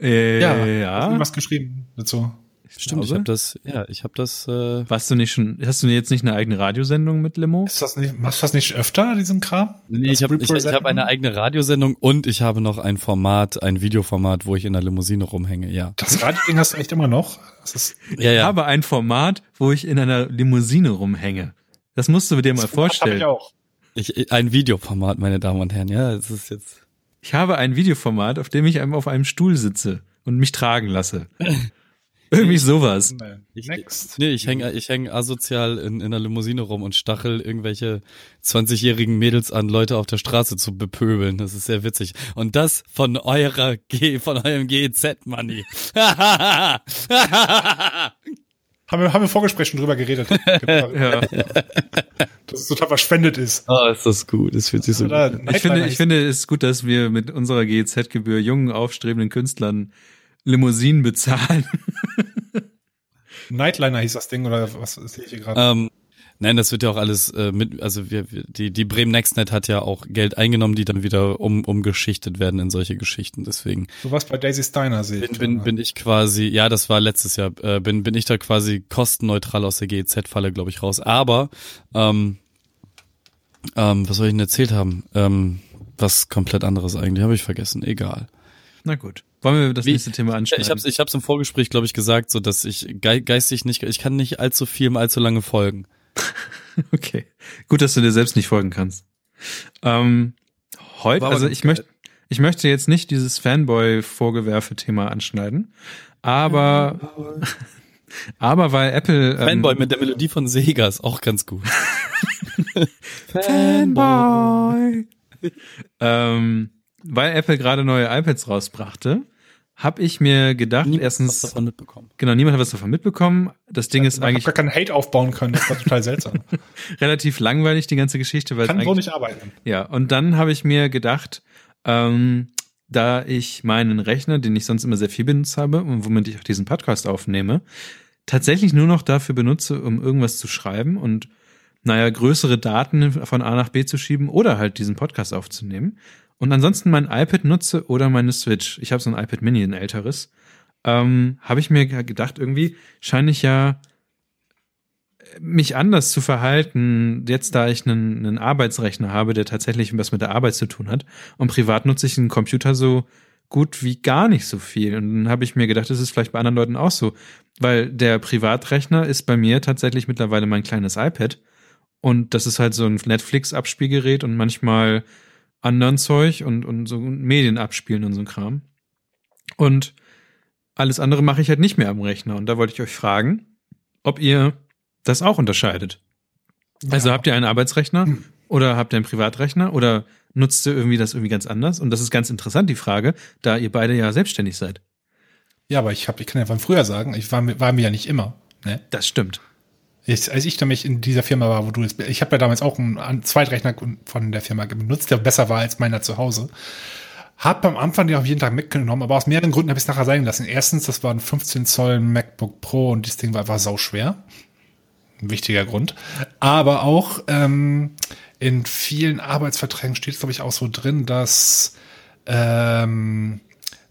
Äh, Ja, ja. ja. Hast du was geschrieben dazu? Stimmt, ich habe das, ja, ich habe das, äh, Warst du nicht schon, hast du jetzt nicht eine eigene Radiosendung mit Limo? Ist das nicht, machst du das nicht öfter, diesen Kram? nee, Das ich habe ich, ich hab eine eigene Radiosendung und ich habe noch ein Format, ein Videoformat, wo ich in der Limousine rumhänge, ja. Das Radioding hast du echt immer noch? Das ist, Ja, Ich ja. habe ein Format, wo ich in einer Limousine rumhänge. Das musst du dir mal das hab vorstellen. Ich auch. Ich, ein Videoformat, meine Damen und Herren, ja, es ist jetzt. Ich habe ein Videoformat, auf dem ich einem auf einem Stuhl sitze und mich tragen lasse. Irgendwie sowas. Ich, Next. Nee, ich hänge ich häng asozial in, in der Limousine rum und stachel irgendwelche 20-jährigen Mädels an, Leute auf der Straße zu bepöbeln. Das ist sehr witzig. Und das von eurer G, von eurem GEZ-Money. Haben wir, haben wir Vorgespräch schon drüber geredet. Ja. Dass es total verschwendet ist. oh, ist das gut. Das fühlt sich so gut Oder an. Ich finde, ich finde es ist gut, dass wir mit unserer GEZ-Gebühr jungen, aufstrebenden Künstlern Limousinen bezahlen. Nightliner hieß das Ding, oder was sehe ich hier gerade? Ähm, nein, das wird ja auch alles äh, mit, also wir, wir, die, die Bremen Nextnet hat ja auch Geld eingenommen, die dann wieder um, umgeschichtet werden in solche Geschichten. Deswegen Du warst bei Daisy Steiner, sehe ich. bin, bin, bin ich quasi, ja, das war letztes Jahr, äh, bin, bin ich da quasi kostenneutral aus der GEZ-Falle, glaube ich, raus. Aber, ähm, ähm, was soll ich denn erzählt haben? Ähm, was komplett anderes eigentlich, habe ich vergessen. Egal. Na gut. Wollen wir das Wie- nächste Thema anschneiden? Ich habe ich hab's im Vorgespräch, glaube ich, gesagt, so dass ich gei- geistig nicht, ich kann nicht allzu viel, allzu lange folgen. Okay. Gut, dass du dir selbst nicht folgen kannst. Ähm, heute, War also ich möchte, ich möchte jetzt nicht dieses Fanboy-Vorgewerfe-Thema anschneiden, aber, aber weil Apple, ähm, Fanboy mit der Melodie von Sega ist auch ganz gut. Fanboy. ähm, weil Apple gerade neue iPads rausbrachte, habe ich mir gedacht, Niemand hat erstens, was davon mitbekommen. genau, niemand hat was davon mitbekommen. Das Ding ist Ich habe eigentlich gar keinen Hate aufbauen können, das war total seltsam. relativ langweilig, die ganze Geschichte, weil Kann so eigentlich nicht arbeiten. Ja, und dann habe ich mir gedacht, ähm, da ich meinen Rechner, den ich sonst immer sehr viel benutzt habe und womit ich auch diesen Podcast aufnehme, tatsächlich nur noch dafür benutze, um irgendwas zu schreiben und naja, größere Daten von A nach B zu schieben oder halt diesen Podcast aufzunehmen. Und ansonsten mein iPad nutze oder meine Switch. Ich habe so ein iPad Mini, ein älteres. Ähm, habe ich mir gedacht, irgendwie scheine ich ja mich anders zu verhalten, jetzt da ich einen, einen Arbeitsrechner habe, der tatsächlich was mit der Arbeit zu tun hat. Und privat nutze ich einen Computer so gut wie gar nicht so viel. Und dann habe ich mir gedacht, das ist vielleicht bei anderen Leuten auch so. Weil der Privatrechner ist bei mir tatsächlich mittlerweile mein kleines iPad. Und das ist halt so ein Netflix-Abspielgerät und manchmal anderen Zeug und, und so Medien abspielen und so ein Kram. Und alles andere mache ich halt nicht mehr am Rechner. Und da wollte ich euch fragen, ob ihr das auch unterscheidet. Also Ja. habt ihr einen Arbeitsrechner oder habt ihr einen Privatrechner oder nutzt ihr irgendwie das irgendwie ganz anders? Und das ist ganz interessant, die Frage, da ihr beide ja selbstständig seid. Ja, aber ich, hab, ich kann ja von früher sagen, ich war, mir- war mir ja nicht immer. Ne? Das stimmt. Ich, als ich nämlich in dieser Firma war, wo du jetzt, ich habe ja damals auch einen Zweitrechner von der Firma benutzt, der besser war als meiner zu Hause. Hab am Anfang den auch jeden Tag mitgenommen, aber aus mehreren Gründen habe ich es nachher sein lassen. Erstens, das war ein 15 Zoll MacBook Pro und dieses Ding war, war sauschwer. Ein wichtiger Grund. Aber auch ähm, in vielen Arbeitsverträgen steht es, glaube ich, auch so drin, dass ähm,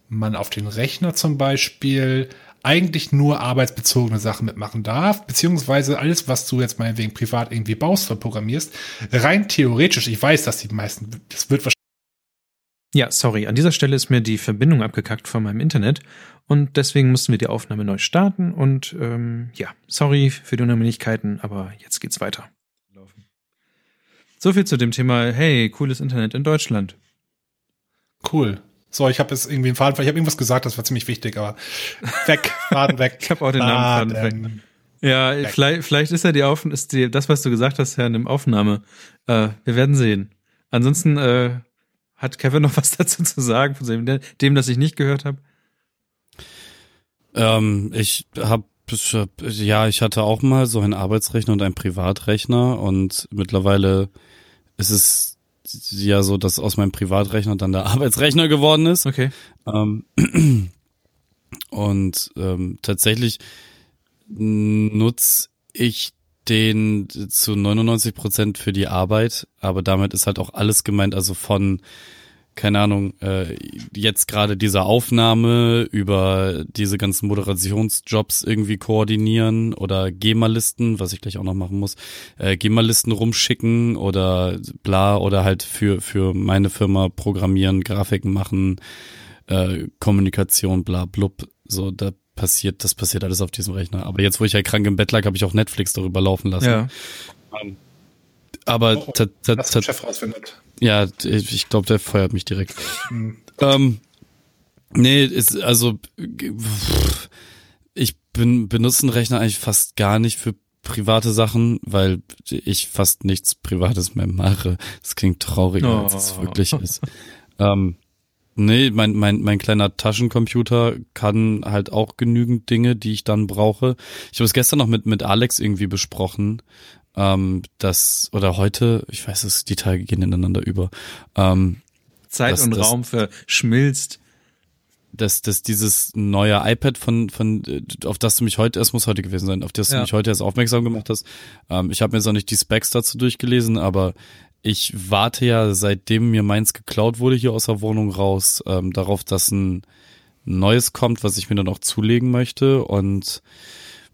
man auf den Rechner zum Beispiel eigentlich nur arbeitsbezogene Sachen mitmachen darf, beziehungsweise alles, was du jetzt meinetwegen privat irgendwie baust oder programmierst, rein theoretisch, ich weiß, dass die meisten, das wird Ja, sorry, an dieser Stelle ist mir die Verbindung abgekackt von meinem Internet und deswegen mussten wir die Aufnahme neu starten und ähm, ja, sorry für die Unannehmlichkeiten, aber jetzt geht's weiter. So viel zu dem Thema, hey, cooles Internet in Deutschland. Cool. So, ich habe jetzt irgendwie einen Faden, ich habe irgendwas gesagt, das war ziemlich wichtig, aber weg, Faden weg. ich habe auch den Namen Faden weg. Ja, weg. Vielleicht, vielleicht ist ja die Aufnahme, ist die, das, was du gesagt hast, ja in dem Aufnahme. Äh, wir werden sehen. Ansonsten äh, hat Kevin noch was dazu zu sagen, von dem, dem das ich nicht gehört habe? Ähm, ich habe ja, ich hatte auch mal so einen Arbeitsrechner und einen Privatrechner und mittlerweile ist es ja so, dass aus meinem Privatrechner dann der Arbeitsrechner geworden ist. Okay. Ähm, und ähm, tatsächlich nutze ich den zu 99 Prozent für die Arbeit, aber damit ist halt auch alles gemeint, also von keine Ahnung, äh, jetzt gerade diese Aufnahme über diese ganzen Moderationsjobs irgendwie koordinieren oder GEMA-Listen, was ich gleich auch noch machen muss, äh, GEMA-Listen rumschicken oder bla oder halt für, für meine Firma programmieren, Grafiken machen, äh, Kommunikation, bla blub, so, da passiert, das passiert alles auf diesem Rechner. Aber jetzt, wo ich halt krank im Bett lag, habe ich auch Netflix darüber laufen lassen. Ja. Ähm, aber oh, oh, Chef rausfindet. Ja, ich glaube, der feuert mich direkt. Mhm. Ähm, nee, ist also ich bin benutze einen Rechner eigentlich fast gar nicht für private Sachen, weil ich fast nichts Privates mehr mache. Das klingt trauriger, oh. als es wirklich ist. Ähm, nee, mein, mein, mein kleiner Taschencomputer kann halt auch genügend Dinge, die ich dann brauche. Ich habe es gestern noch mit, mit Alex irgendwie besprochen ähm, das oder heute, ich weiß es, die Tage gehen ineinander über. Ähm, Zeit dass, und dass, Raum verschmilzt. Dass, dass dieses neue iPad von, von, auf das du mich heute, es muss heute gewesen sein, auf das ja. du mich heute erst aufmerksam gemacht hast. Ähm, ich habe mir jetzt auch nicht die Specs dazu durchgelesen, aber ich warte ja, seitdem mir meins geklaut wurde hier aus der Wohnung raus, ähm, darauf, dass ein neues kommt, was ich mir dann auch zulegen möchte. Und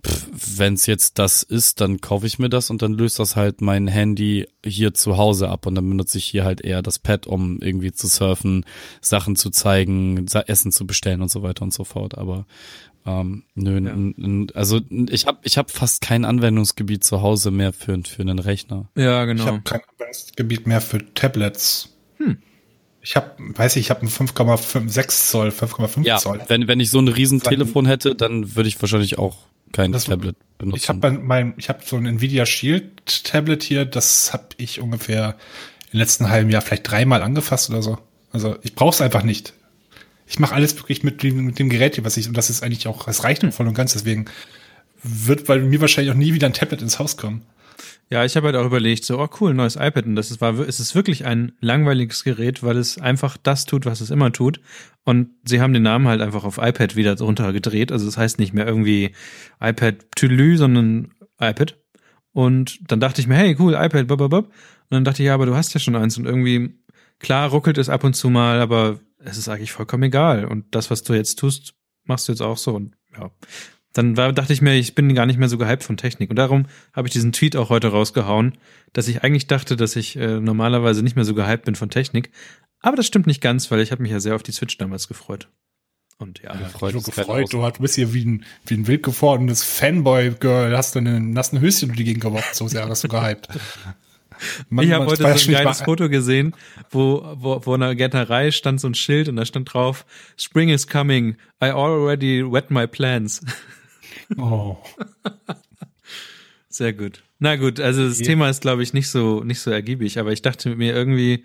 wenn es jetzt das ist, dann kaufe ich mir das und dann löst das halt mein Handy hier zu Hause ab und dann benutze ich hier halt eher das Pad, um irgendwie zu surfen, Sachen zu zeigen, Essen zu bestellen und so weiter und so fort. Aber ähm, nö, ja. also ich habe ich hab fast kein Anwendungsgebiet zu Hause mehr für, für einen Rechner. Ja, genau. Ich habe kein Anwendungsgebiet mehr für Tablets. Hm. Ich habe, weiß ich, ich habe ein 5,6 Zoll, 5,5 ja, Zoll. Wenn, wenn ich so ein Riesentelefon hätte, dann würde ich wahrscheinlich auch kein das, Tablet benutzen. Ich habe mein, ich habe so ein Nvidia Shield Tablet hier, das habe ich ungefähr im letzten halben Jahr vielleicht dreimal angefasst oder so. Also ich brauche es einfach nicht. Ich mache alles wirklich mit dem, mit dem Gerät hier, was ich, und das ist eigentlich auch, es reicht mir voll und ganz, deswegen wird weil mir wahrscheinlich auch nie wieder ein Tablet ins Haus kommen. Ja, ich habe halt auch überlegt, so, oh cool, neues iPad. Und das ist, war, es ist wirklich ein langweiliges Gerät, weil es einfach das tut, was es immer tut. Und sie haben den Namen halt einfach auf iPad wieder runtergedreht. Also es das heißt nicht mehr irgendwie iPad Tülü, sondern iPad. Und dann dachte ich mir, hey, cool, iPad, blablabla. Und dann dachte ich, ja, aber du hast ja schon eins. Und irgendwie, klar ruckelt es ab und zu mal, aber es ist eigentlich vollkommen egal. Und das, was du jetzt tust, machst du jetzt auch so. Und ja, dann war, dachte ich mir, ich bin gar nicht mehr so gehypt von Technik. Und darum habe ich diesen Tweet auch heute rausgehauen, dass ich eigentlich dachte, dass ich äh, normalerweise nicht mehr so gehypt bin von Technik. Aber das stimmt nicht ganz, weil ich habe mich ja sehr auf die Switch damals gefreut. Und ja, ja gefreut, du, gefreut. du bist hier wie ein, wie ein wild gewordenes Fanboy-Girl, hast du einen nassen Höschen durch die Gegend geworfen, so sehr hast du gehypt. Man, ich habe heute so ein geiles Foto gesehen, wo, wo, wo in der Gärtnerei stand so ein Schild und da stand drauf, Spring is coming, I already wet my plants. Oh. Sehr gut. Na gut, also das okay. Thema ist, glaube ich, nicht so, nicht so ergiebig, aber ich dachte mir irgendwie,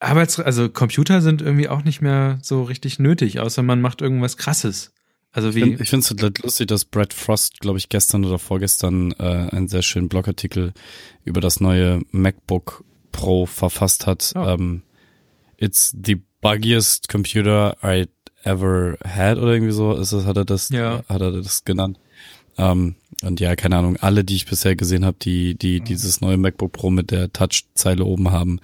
Arbeits-, also Computer sind irgendwie auch nicht mehr so richtig nötig, außer man macht irgendwas krasses. Also wie. Ich finde es halt lustig, dass Brad Frost, glaube ich, gestern oder vorgestern äh, einen sehr schönen Blogartikel über das neue MacBook Pro verfasst hat. Oh. Um, it's the buggiest computer I ever had oder irgendwie so ist das, hat er das, ja. hat er das genannt. Ähm, und ja, keine Ahnung, alle, die ich bisher gesehen habe, die, die mhm. dieses neue MacBook Pro mit der Touch-Zeile oben haben,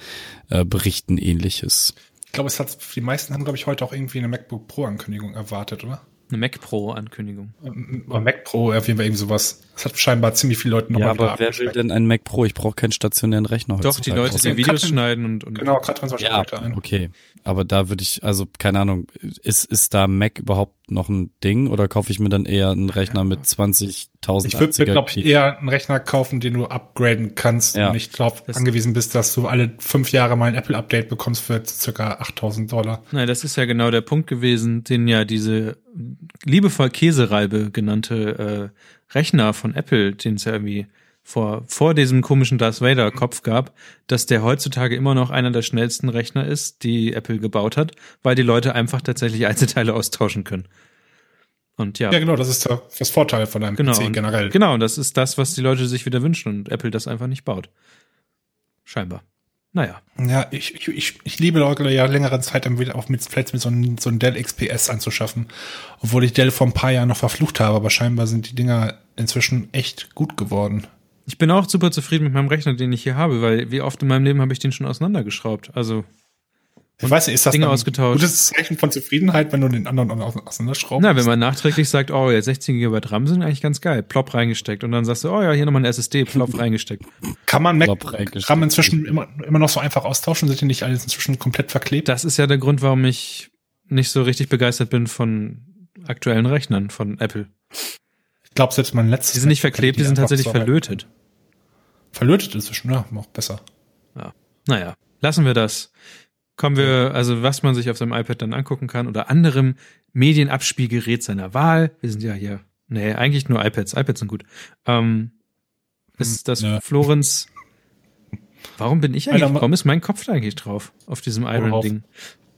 äh, berichten ähnliches. Ich glaube, es hat, die meisten haben, glaube ich, heute auch irgendwie eine MacBook Pro-Ankündigung erwartet, oder? Eine Mac Pro-Ankündigung. Oder Mac Pro, auf jeden Fall irgendwie sowas. Das hat scheinbar ziemlich viele Leute Ja, nochmal aber wer will denn einen Mac Pro? Ich brauche keinen stationären Rechner Doch, die. Leute, die Videos Katrin- schneiden und, und Genau, Katrin war schon Ja, heute ein. okay. Aber da würde ich, also keine Ahnung, ist, ist da Mac überhaupt noch ein Ding oder kaufe ich mir dann eher einen Rechner mit 20.000 Ich würde mir, glaube ich, eher einen Rechner kaufen, den du upgraden kannst Ja. und nicht drauf angewiesen bist, dass du alle fünf Jahre mal ein Apple-Update bekommst für circa 8000 Dollar. Nein, das ist ja genau der Punkt gewesen, den ja diese liebevoll Käsereibe genannte äh, Rechner von Apple, den es ja irgendwie vor, vor diesem komischen Darth Vader Kopf gab, dass der heutzutage immer noch einer der schnellsten Rechner ist, die Apple gebaut hat, weil die Leute einfach tatsächlich Einzelteile austauschen können. Und ja, Ja, genau, das ist das Vorteil von einem genau, PC und- generell. genau, und das ist das, was die Leute sich wieder wünschen und Apple das einfach nicht baut. Scheinbar. Naja. Ja, ich, ich, ich, ich liebe Leute ja längeren Zeit dann wieder auch mit, vielleicht mit so einem, so einem Dell XPS anzuschaffen. Obwohl ich Dell vor ein paar Jahren noch verflucht habe, aber scheinbar sind die Dinger inzwischen echt gut geworden. Ich bin auch super zufrieden mit meinem Rechner, den ich hier habe, weil wie oft in meinem Leben habe ich den schon auseinandergeschraubt. Also, Ich weiß nicht, ist das Dinge dann ein ausgetauscht. gutes Zeichen von Zufriedenheit, wenn du den anderen au- auseinanderschraubst? na, wenn man nachträglich sagt, oh, jetzt 16 GB RAM sind eigentlich ganz geil, plopp reingesteckt und dann sagst du, oh ja, hier nochmal eine SSD, plopp reingesteckt. Kann man Mac. RAM inzwischen immer, immer noch so einfach austauschen? Sind die nicht alles inzwischen komplett verklebt? Das ist ja der Grund, warum ich nicht so richtig begeistert bin von aktuellen Rechnern von Apple. Ich glaube, selbst mein letztes. Die sind nicht verklebt, die sind tatsächlich so- verlötet. Verlötet inzwischen, ja, noch besser. Ja. Naja, lassen wir das. Kommen wir, also was man sich auf seinem iPad dann angucken kann oder anderem Medienabspielgerät seiner Wahl. Wir sind ja hier, nee, eigentlich nur iPads. iPads sind gut. Ähm, ist das ja. Florenz. Warum bin ich eigentlich, Alter, warum ist mein Kopf da eigentlich drauf? Auf diesem Worauf? Iron-Ding.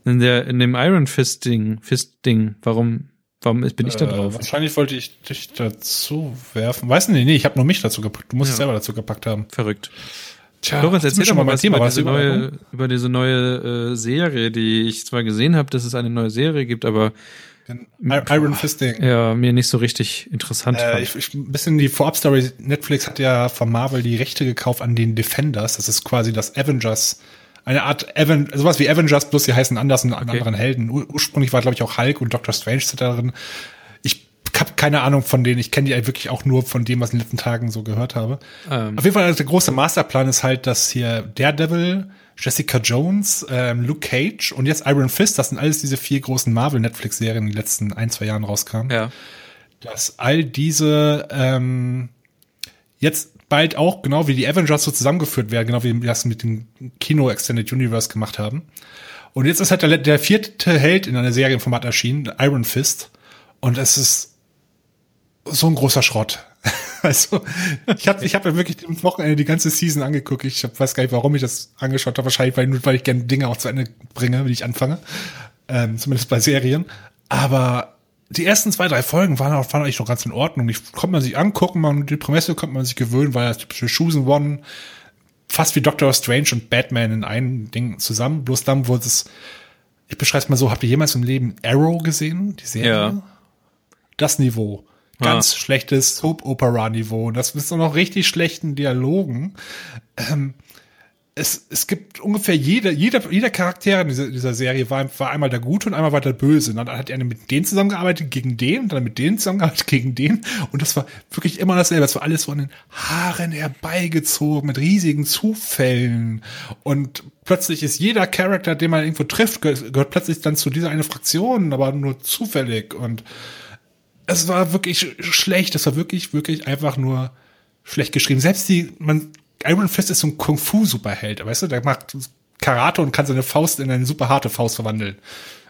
In der, in dem Iron Fist-Ding, Fist-Ding. Warum, warum bin ich da Äh, drauf? wahrscheinlich wollte ich dich dazu werfen. Weiß nicht, nee, ich habe nur mich dazu gepackt. Du musst Ja. es selber dazu gepackt haben. Verrett. Tja, ist erzähl doch mal was Thema. über diese, neue, über diese neue äh, Serie, die ich zwar gesehen habe, dass es eine neue Serie gibt, aber Iron Fisting. ja, mir nicht so richtig interessant Äh, ich, ich, ein bisschen die Vorab-Story. Netflix hat ja von Marvel die Rechte gekauft an den Defenders. Das ist quasi das Avengers. Eine Art Aven sowas wie Avengers, bloß die heißen anders und an anderen Helden. Ur ursprünglich war, glaube ich, auch Hulk und Doctor Strange sind da drin. Ich habe keine Ahnung von denen. Ich kenne die halt wirklich auch nur von dem, was ich in den letzten Tagen so gehört habe. Ähm, Auf jeden Fall, also der große Masterplan ist halt, dass hier Daredevil, Jessica Jones, ähm, Luke Cage und jetzt Iron Fist, das sind alles diese vier großen Marvel-Netflix-Serien, die in den letzten ein, zwei Jahren rauskamen ja. dass all diese ähm, jetzt bald auch, genau wie die Avengers so zusammengeführt werden, genau wie wir das mit dem Kino Extended Universe gemacht haben. Und jetzt ist halt der, der vierte Held in einer Serienformat erschienen, Iron Fist. Und es ist so ein großer Schrott. Also, ich habe ich hab ja wirklich am Wochenende die ganze Season angeguckt. Ich hab, weiß gar nicht, warum ich das angeschaut habe. Wahrscheinlich, weil, weil ich gerne Dinge auch zu Ende bringe, wenn ich anfange. Ähm, zumindest bei Serien. Aber die ersten zwei, drei Folgen waren, auch- waren eigentlich noch ganz in Ordnung. Die konnte man sich angucken, man, die Prämisse konnte man sich gewöhnen, weil das typische Chosen One, fast wie Doctor Strange und Batman in einem Ding zusammen. Bloß dann wurde es, ich beschreibe es mal so, habt ihr jemals im Leben Arrow gesehen? Die Serie? Ja. Das Niveau. Ganz schlechtes Soap-Opera-Niveau. Das ist noch richtig schlechten Dialogen. Ähm, es, es gibt ungefähr jeder, jeder, jeder Charakter in dieser, dieser Serie war, war einmal der Gute und einmal war der Böse. Und dann hat er mit denen zusammengearbeitet gegen den, dann mit denen zusammengearbeitet gegen den. Und das war wirklich immer dasselbe. Es war alles von den Haaren herbeigezogen, mit riesigen Zufällen. Und plötzlich ist jeder Charakter, den man irgendwo trifft, gehört, gehört plötzlich dann zu dieser eine Fraktion, aber nur zufällig. Und es war wirklich schlecht. Es war wirklich, wirklich einfach nur schlecht geschrieben. Selbst die, man, Iron Fist ist so ein Kung-Fu-Superheld, weißt du? Der macht Karate und kann seine Faust in eine super harte Faust verwandeln.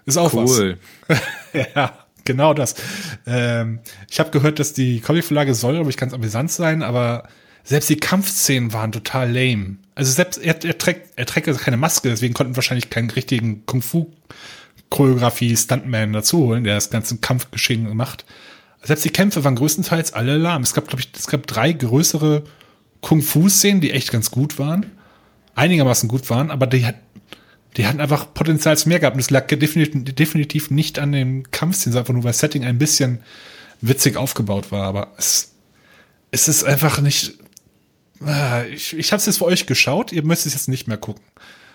Ist auch Cool. was. ja, genau das. Ähm, ich habe gehört, dass die Comicverlage soll, glaube ich, ganz amüsant sein, aber selbst die Kampfszenen waren total lame. Also selbst er, er trägt, er trägt also keine Maske, deswegen konnten wahrscheinlich keinen richtigen Kung-Fu Choreografie Stuntman dazu holen, der das ganze Kampfgeschehen macht. Selbst die Kämpfe waren größtenteils alle lahm. Es gab, glaube ich, es gab drei größere Kung-Fu-Szenen, die echt ganz gut waren. Einigermaßen gut waren, aber die, hat, die hatten einfach Potenzial zu mehr gehabt. Und es lag definitiv, nicht an den Kampfszenen, sondern einfach nur, weil das Setting ein bisschen witzig aufgebaut war. Aber es, es ist einfach nicht. Ah, Ich, ich habe es jetzt für euch geschaut, ihr müsst es jetzt nicht mehr gucken.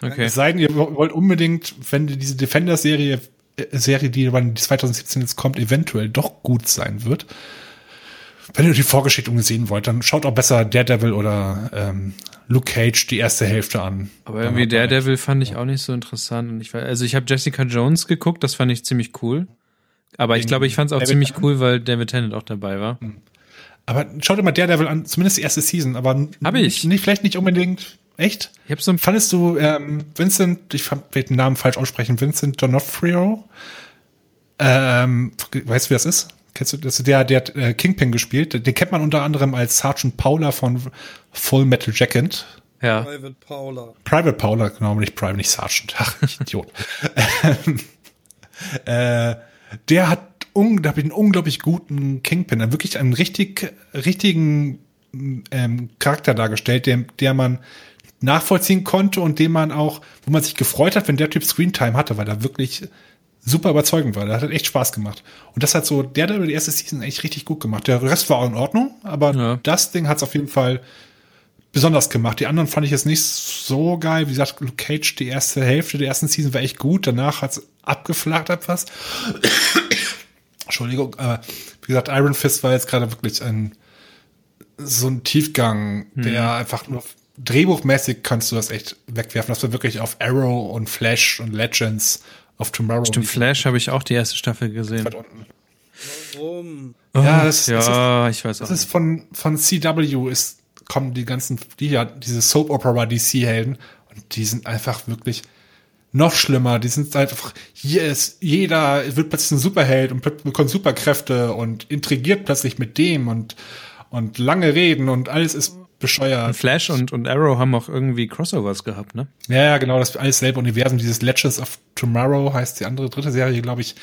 Okay. Es sei denn, ihr wollt unbedingt, wenn diese Defender-Serie äh, Serie, die wann die 2017 jetzt kommt, eventuell doch gut sein wird. Wenn ihr die Vorgeschichte sehen wollt, dann schaut auch besser Daredevil oder ähm, Luke Cage die erste Hälfte an. Aber irgendwie Daredevil fand ich auch nicht so interessant. Und ich, war- also ich habe Jessica Jones geguckt, das fand ich ziemlich cool. Aber ich glaube, ich fand es auch David ziemlich cool, weil David Tennant auch dabei war. Aber schaut dir mal Daredevil an, zumindest die erste Season, aber Hab ich. nicht vielleicht nicht unbedingt echt. Ich habe so ein Fandest du ähm, Vincent, ich fand- werd den Namen falsch aussprechen, Vincent D'Onofrio? Ähm, weißt du, wer das ist? Kennst du das? ist Der, der hat äh, Kingpin gespielt. Den kennt man unter anderem als Sergeant Paula von Full Metal Jacket. ja. Private Paula. Private Paula, genau, nicht Private, nicht Sergeant. Ach, ich Idiot. Ähm, äh, der hat unglaublich, einen unglaublich guten Kingpin, einen wirklich einen richtig, richtigen ähm, Charakter dargestellt, der, der man nachvollziehen konnte und den man auch, wo man sich gefreut hat, wenn der Typ Screentime hatte, weil er wirklich super überzeugend war. Der hat echt Spaß gemacht. Und das hat so, der hat die erste Season echt richtig gut gemacht. Der Rest war auch in Ordnung, aber Ja. das Ding hat es auf jeden Fall besonders gemacht. Die anderen fand ich jetzt nicht so geil. Wie gesagt, Luke Cage, die erste Hälfte der ersten Season war echt gut. Danach hat es abgeflacht etwas. Entschuldigung, aber wie gesagt, Iron Fist war jetzt gerade wirklich ein so ein Tiefgang, der einfach nur drehbuchmäßig kannst du das echt wegwerfen. Das war wirklich auf Arrow und Flash und Legends of Tomorrow. Stimmt, Flash habe ich auch die erste Staffel gesehen. Warum? Ja, das- das ja, ich weiß auch. Das ist von, von CW ist, kommen die ganzen, die ja, diese Soap Opera DC-Helden und die sind einfach wirklich noch schlimmer. Die sind einfach, hier ist, jeder wird plötzlich ein Superheld und bekommt Superkräfte und intrigiert plötzlich mit dem und, und lange reden und alles ist bescheuert. Flash und, und Arrow haben auch irgendwie Crossovers gehabt, ne? Ja, ja, genau, das alles selbe Universum. Dieses Legends of Tomorrow heißt die andere dritte Serie, glaube ich,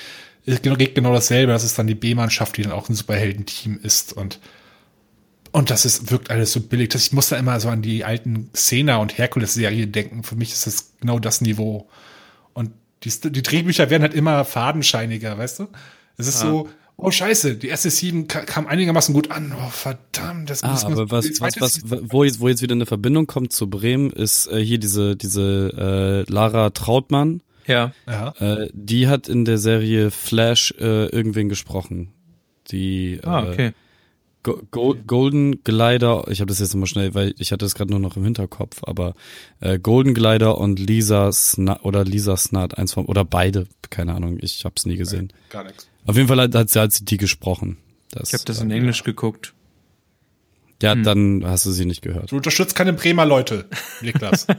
genau- geht genau dasselbe. Das ist dann die B-Mannschaft, die dann auch ein Superheldenteam ist und und das ist, wirkt alles so billig. Das, ich muss da immer so an die alten Xena und Herkules-Serien denken. Für mich ist das genau das Niveau. Und die, die Drehbücher werden halt immer fadenscheiniger, weißt du? Es ist so, oh scheiße, die erste Season ka- kam einigermaßen gut an. Oh verdammt, das Ah, aber was, was, was, wo jetzt, wo jetzt wieder eine Verbindung kommt zu Bremen, ist äh, hier diese, diese äh, Lara Trautmann. Ja. Ja. Äh, die hat in der Serie Flash äh, irgendwen gesprochen. Die Ah, äh, okay. Go Go Golden Glider, ich habe das jetzt nochmal schnell, weil ich hatte das gerade nur noch im Hinterkopf, aber äh, Golden Glider und Lisa Snart oder Lisa Snart, eins von, oder beide, keine Ahnung, ich habe es nie gesehen. Gar nichts. Auf jeden Fall hat, hat sie hat sie die gesprochen. Das, Ich habe das äh, in Englisch geguckt. Ja, dann hast du sie nicht gehört. Du unterstützt keine Bremer Leute, Niklas.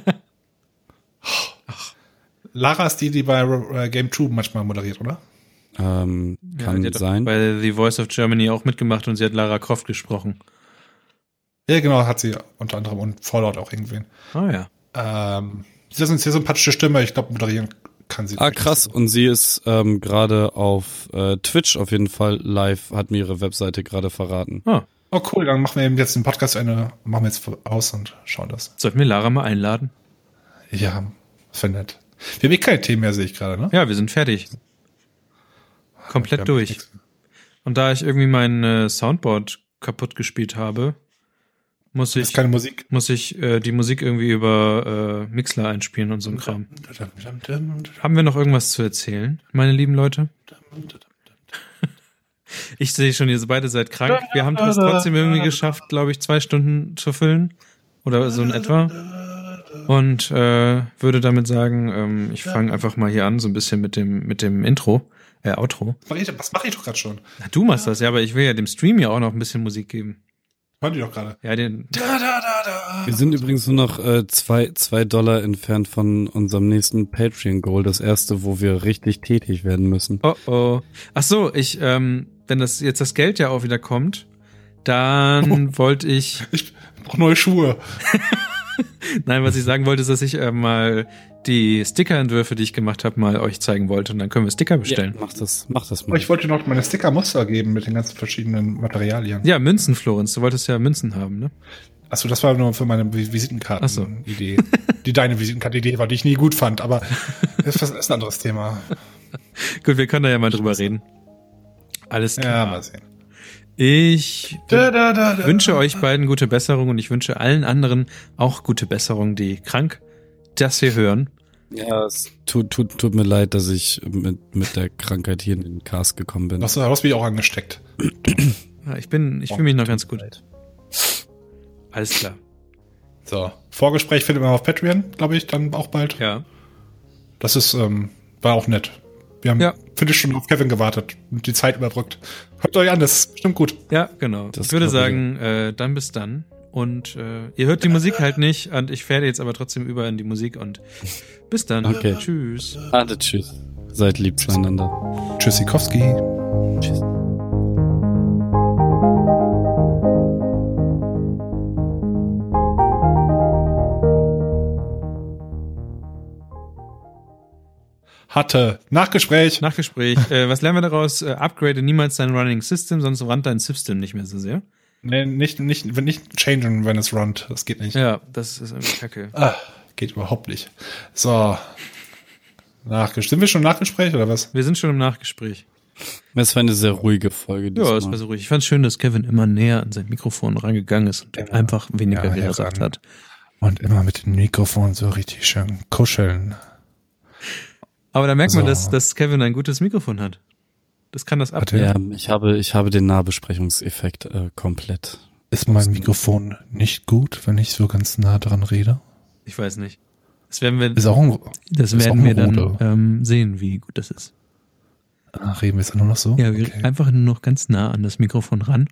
Lara ist die, die bei äh, Game 2 manchmal moderiert, oder? Ähm, Ja, kann hat sein. bei The Voice of Germany auch mitgemacht und sie hat Lara Croft gesprochen. Ja, genau, hat sie unter anderem und Fallout auch irgendwen. Ah ja. Ähm, sie ist eine sehr sympathische Stimme, ich glaube, moderieren kann sie. Ah, krass. Und sie ist ähm, gerade auf äh, Twitch auf jeden Fall live, hat mir ihre Webseite gerade verraten. Ah, Oh, cool, dann machen wir eben jetzt den Podcast zu Ende, machen wir jetzt aus und schauen das. sollten wir Lara mal einladen? Ja, das wäre nett. Wir haben eh keine Themen mehr, sehe ich gerade, ne? Ja, wir sind fertig. Komplett durch. Und da ich irgendwie mein äh, Soundboard kaputt gespielt habe, muss ich, keine Musik. muss ich äh, die Musik irgendwie über äh, Mixler einspielen und so ein Kram. Haben wir noch irgendwas zu erzählen, meine lieben Leute? Ich sehe schon, ihr beide seid krank. Wir haben es trotzdem irgendwie geschafft, glaube ich, zwei Stunden zu füllen. Oder so in etwa. Und äh, würde damit sagen, ähm, ich fange einfach mal hier an, so ein bisschen mit dem, mit dem Intro, äh, Outro. Was mache ich, was mach ich doch gerade schon? Na, du machst das, ja, aber ich will ja dem Stream ja auch noch ein bisschen Musik geben. Hören die doch gerade. Ja, den. Da, da, da, da. Wir sind übrigens nur noch äh, zwei, zwei Dollar entfernt von unserem nächsten Patreon-Goal. Das erste, wo wir richtig tätig werden müssen. Oh oh. Ach so, ich, ähm, wenn das jetzt das Geld ja auch wieder kommt, dann wollte ich. Ich brauche neue Schuhe. Nein, was ich sagen wollte, ist, dass ich äh, mal die Sticker-Entwürfe, die ich gemacht habe, mal euch zeigen wollte. Und dann können wir Sticker bestellen. Mach das, mach das Oh, mal. ich wollte dir noch meine Sticker-Muster geben mit den ganzen verschiedenen Materialien. Ja, Münzen, Florenz. Du wolltest ja Münzen haben, ne? Achso, das war nur für meine Vi- Ach so. Visitenkarten-Idee. Die deine Visitenkarten-Idee war, die ich nie gut fand, aber das ist ein anderes Thema. Gut, wir können da ja mal drüber reden. Alles Ja, klar. mal sehen. Ich Da, da, da, da. wünsche euch beiden gute Besserung und ich wünsche allen anderen auch gute Besserung, die krank das hier hören. Ja, es tut, tut, tut mir leid, dass ich mit, mit der Krankheit hier in den Cast gekommen bin. Das hast mich auch angesteckt. Ja, ich bin, ich fühle mich noch ganz gut. Alles klar. So. Vorgespräch findet man auf Patreon, glaube ich, dann auch bald. Ja. Das ist, ähm, war auch nett. Wir haben, Ja. finde ich, schon auf Kevin gewartet und die Zeit überbrückt. Hört euch an, das ist bestimmt gut. Ja, genau. Das ich würde sagen, äh, dann bis dann. Und äh, ihr hört die Musik halt nicht und ich werde jetzt aber trotzdem über in die Musik und bis dann. Okay. Tschüss. Warte, tschüss. Seid lieb zueinander. Tschüssikowski. Tschüss. Hatte. Nachgespräch. Nachgespräch. äh, was lernen wir daraus? Äh, upgrade niemals dein Running System, sonst rannt dein System nicht mehr so sehr. Nee, nicht, nicht, wenn nicht changen, wenn es runnt. Das geht nicht. Ja, das ist irgendwie kacke. Ah, geht überhaupt nicht. So. Nachgespräch. Sind wir schon im Nachgespräch oder was? Wir sind schon im Nachgespräch. Es war eine sehr ruhige Folge. Ja, das diesmal. war so ruhig. Ich fand schön, dass Kevin immer näher an sein Mikrofon rangegangen ist und einfach weniger Ja, gesagt hat. Und immer mit dem Mikrofon so richtig schön kuscheln. Aber da merkt man, So. dass, dass Kevin ein gutes Mikrofon hat. Das kann das ab. Ja, ich habe, ich habe den Nahbesprechungseffekt äh, komplett. Ist mein Mikrofon nicht gut, wenn ich so ganz nah dran rede? Ich weiß nicht. Das werden wir, Ist auch ein, das werden wir dann ähm, sehen, wie gut das ist. ah, reden wir jetzt nur noch so? Ja, wir Okay. einfach nur noch ganz nah an das Mikrofon ran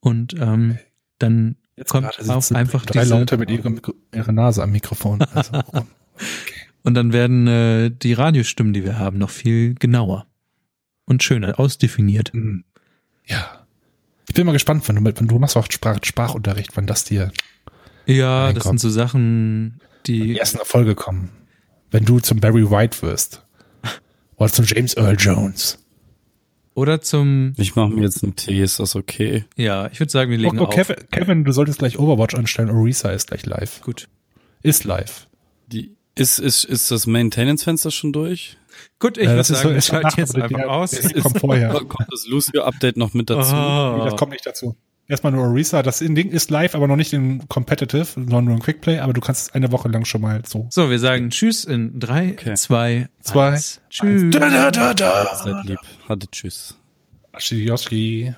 und ähm, dann kommt Gerade auch einfach drei diese, Leute mit ihrem Mikro, ihrer Nase am Mikrofon. Also, warum? Und dann werden äh, die Radiostimmen, die wir haben, noch viel genauer und schöner ausdefiniert. Hm. ja. Ich bin mal gespannt, wenn du mit, wenn du machst auch Sprach, Sprachunterricht, wann das dir Ja, das sind so Sachen, die die ersten Erfolge kommen. Wenn du zum Barry White wirst. Oder zum James Earl Jones. oder zum Ich mache mir jetzt einen Tee, ist das okay? ja, ich würde sagen, wir legen Oh, oh, auf. Kevin, Kevin, du solltest gleich Overwatch anstellen. Orisa ist gleich live. Gut. Ist live. Die, ist, ist, ist das Maintenance-Fenster schon durch? Gut, ich Äh, würde ist sagen, so- wir ist so schalten nach- jetzt einfach aus. der kommt vorher. Kommt das Lucio-Update noch mit dazu? Oh. Das kommt nicht dazu. Erstmal nur Orisa. Das Ding ist live, aber noch nicht in Competitive, sondern nur im Quickplay. Aber du kannst es eine Woche lang schon mal so. So, wir sagen Tschüss in drei, Okay. zwei, Zwei, eins. Tschüss. Da, da, da, da. Seid lieb. Hatte tschüss. Aschi, Yoshi.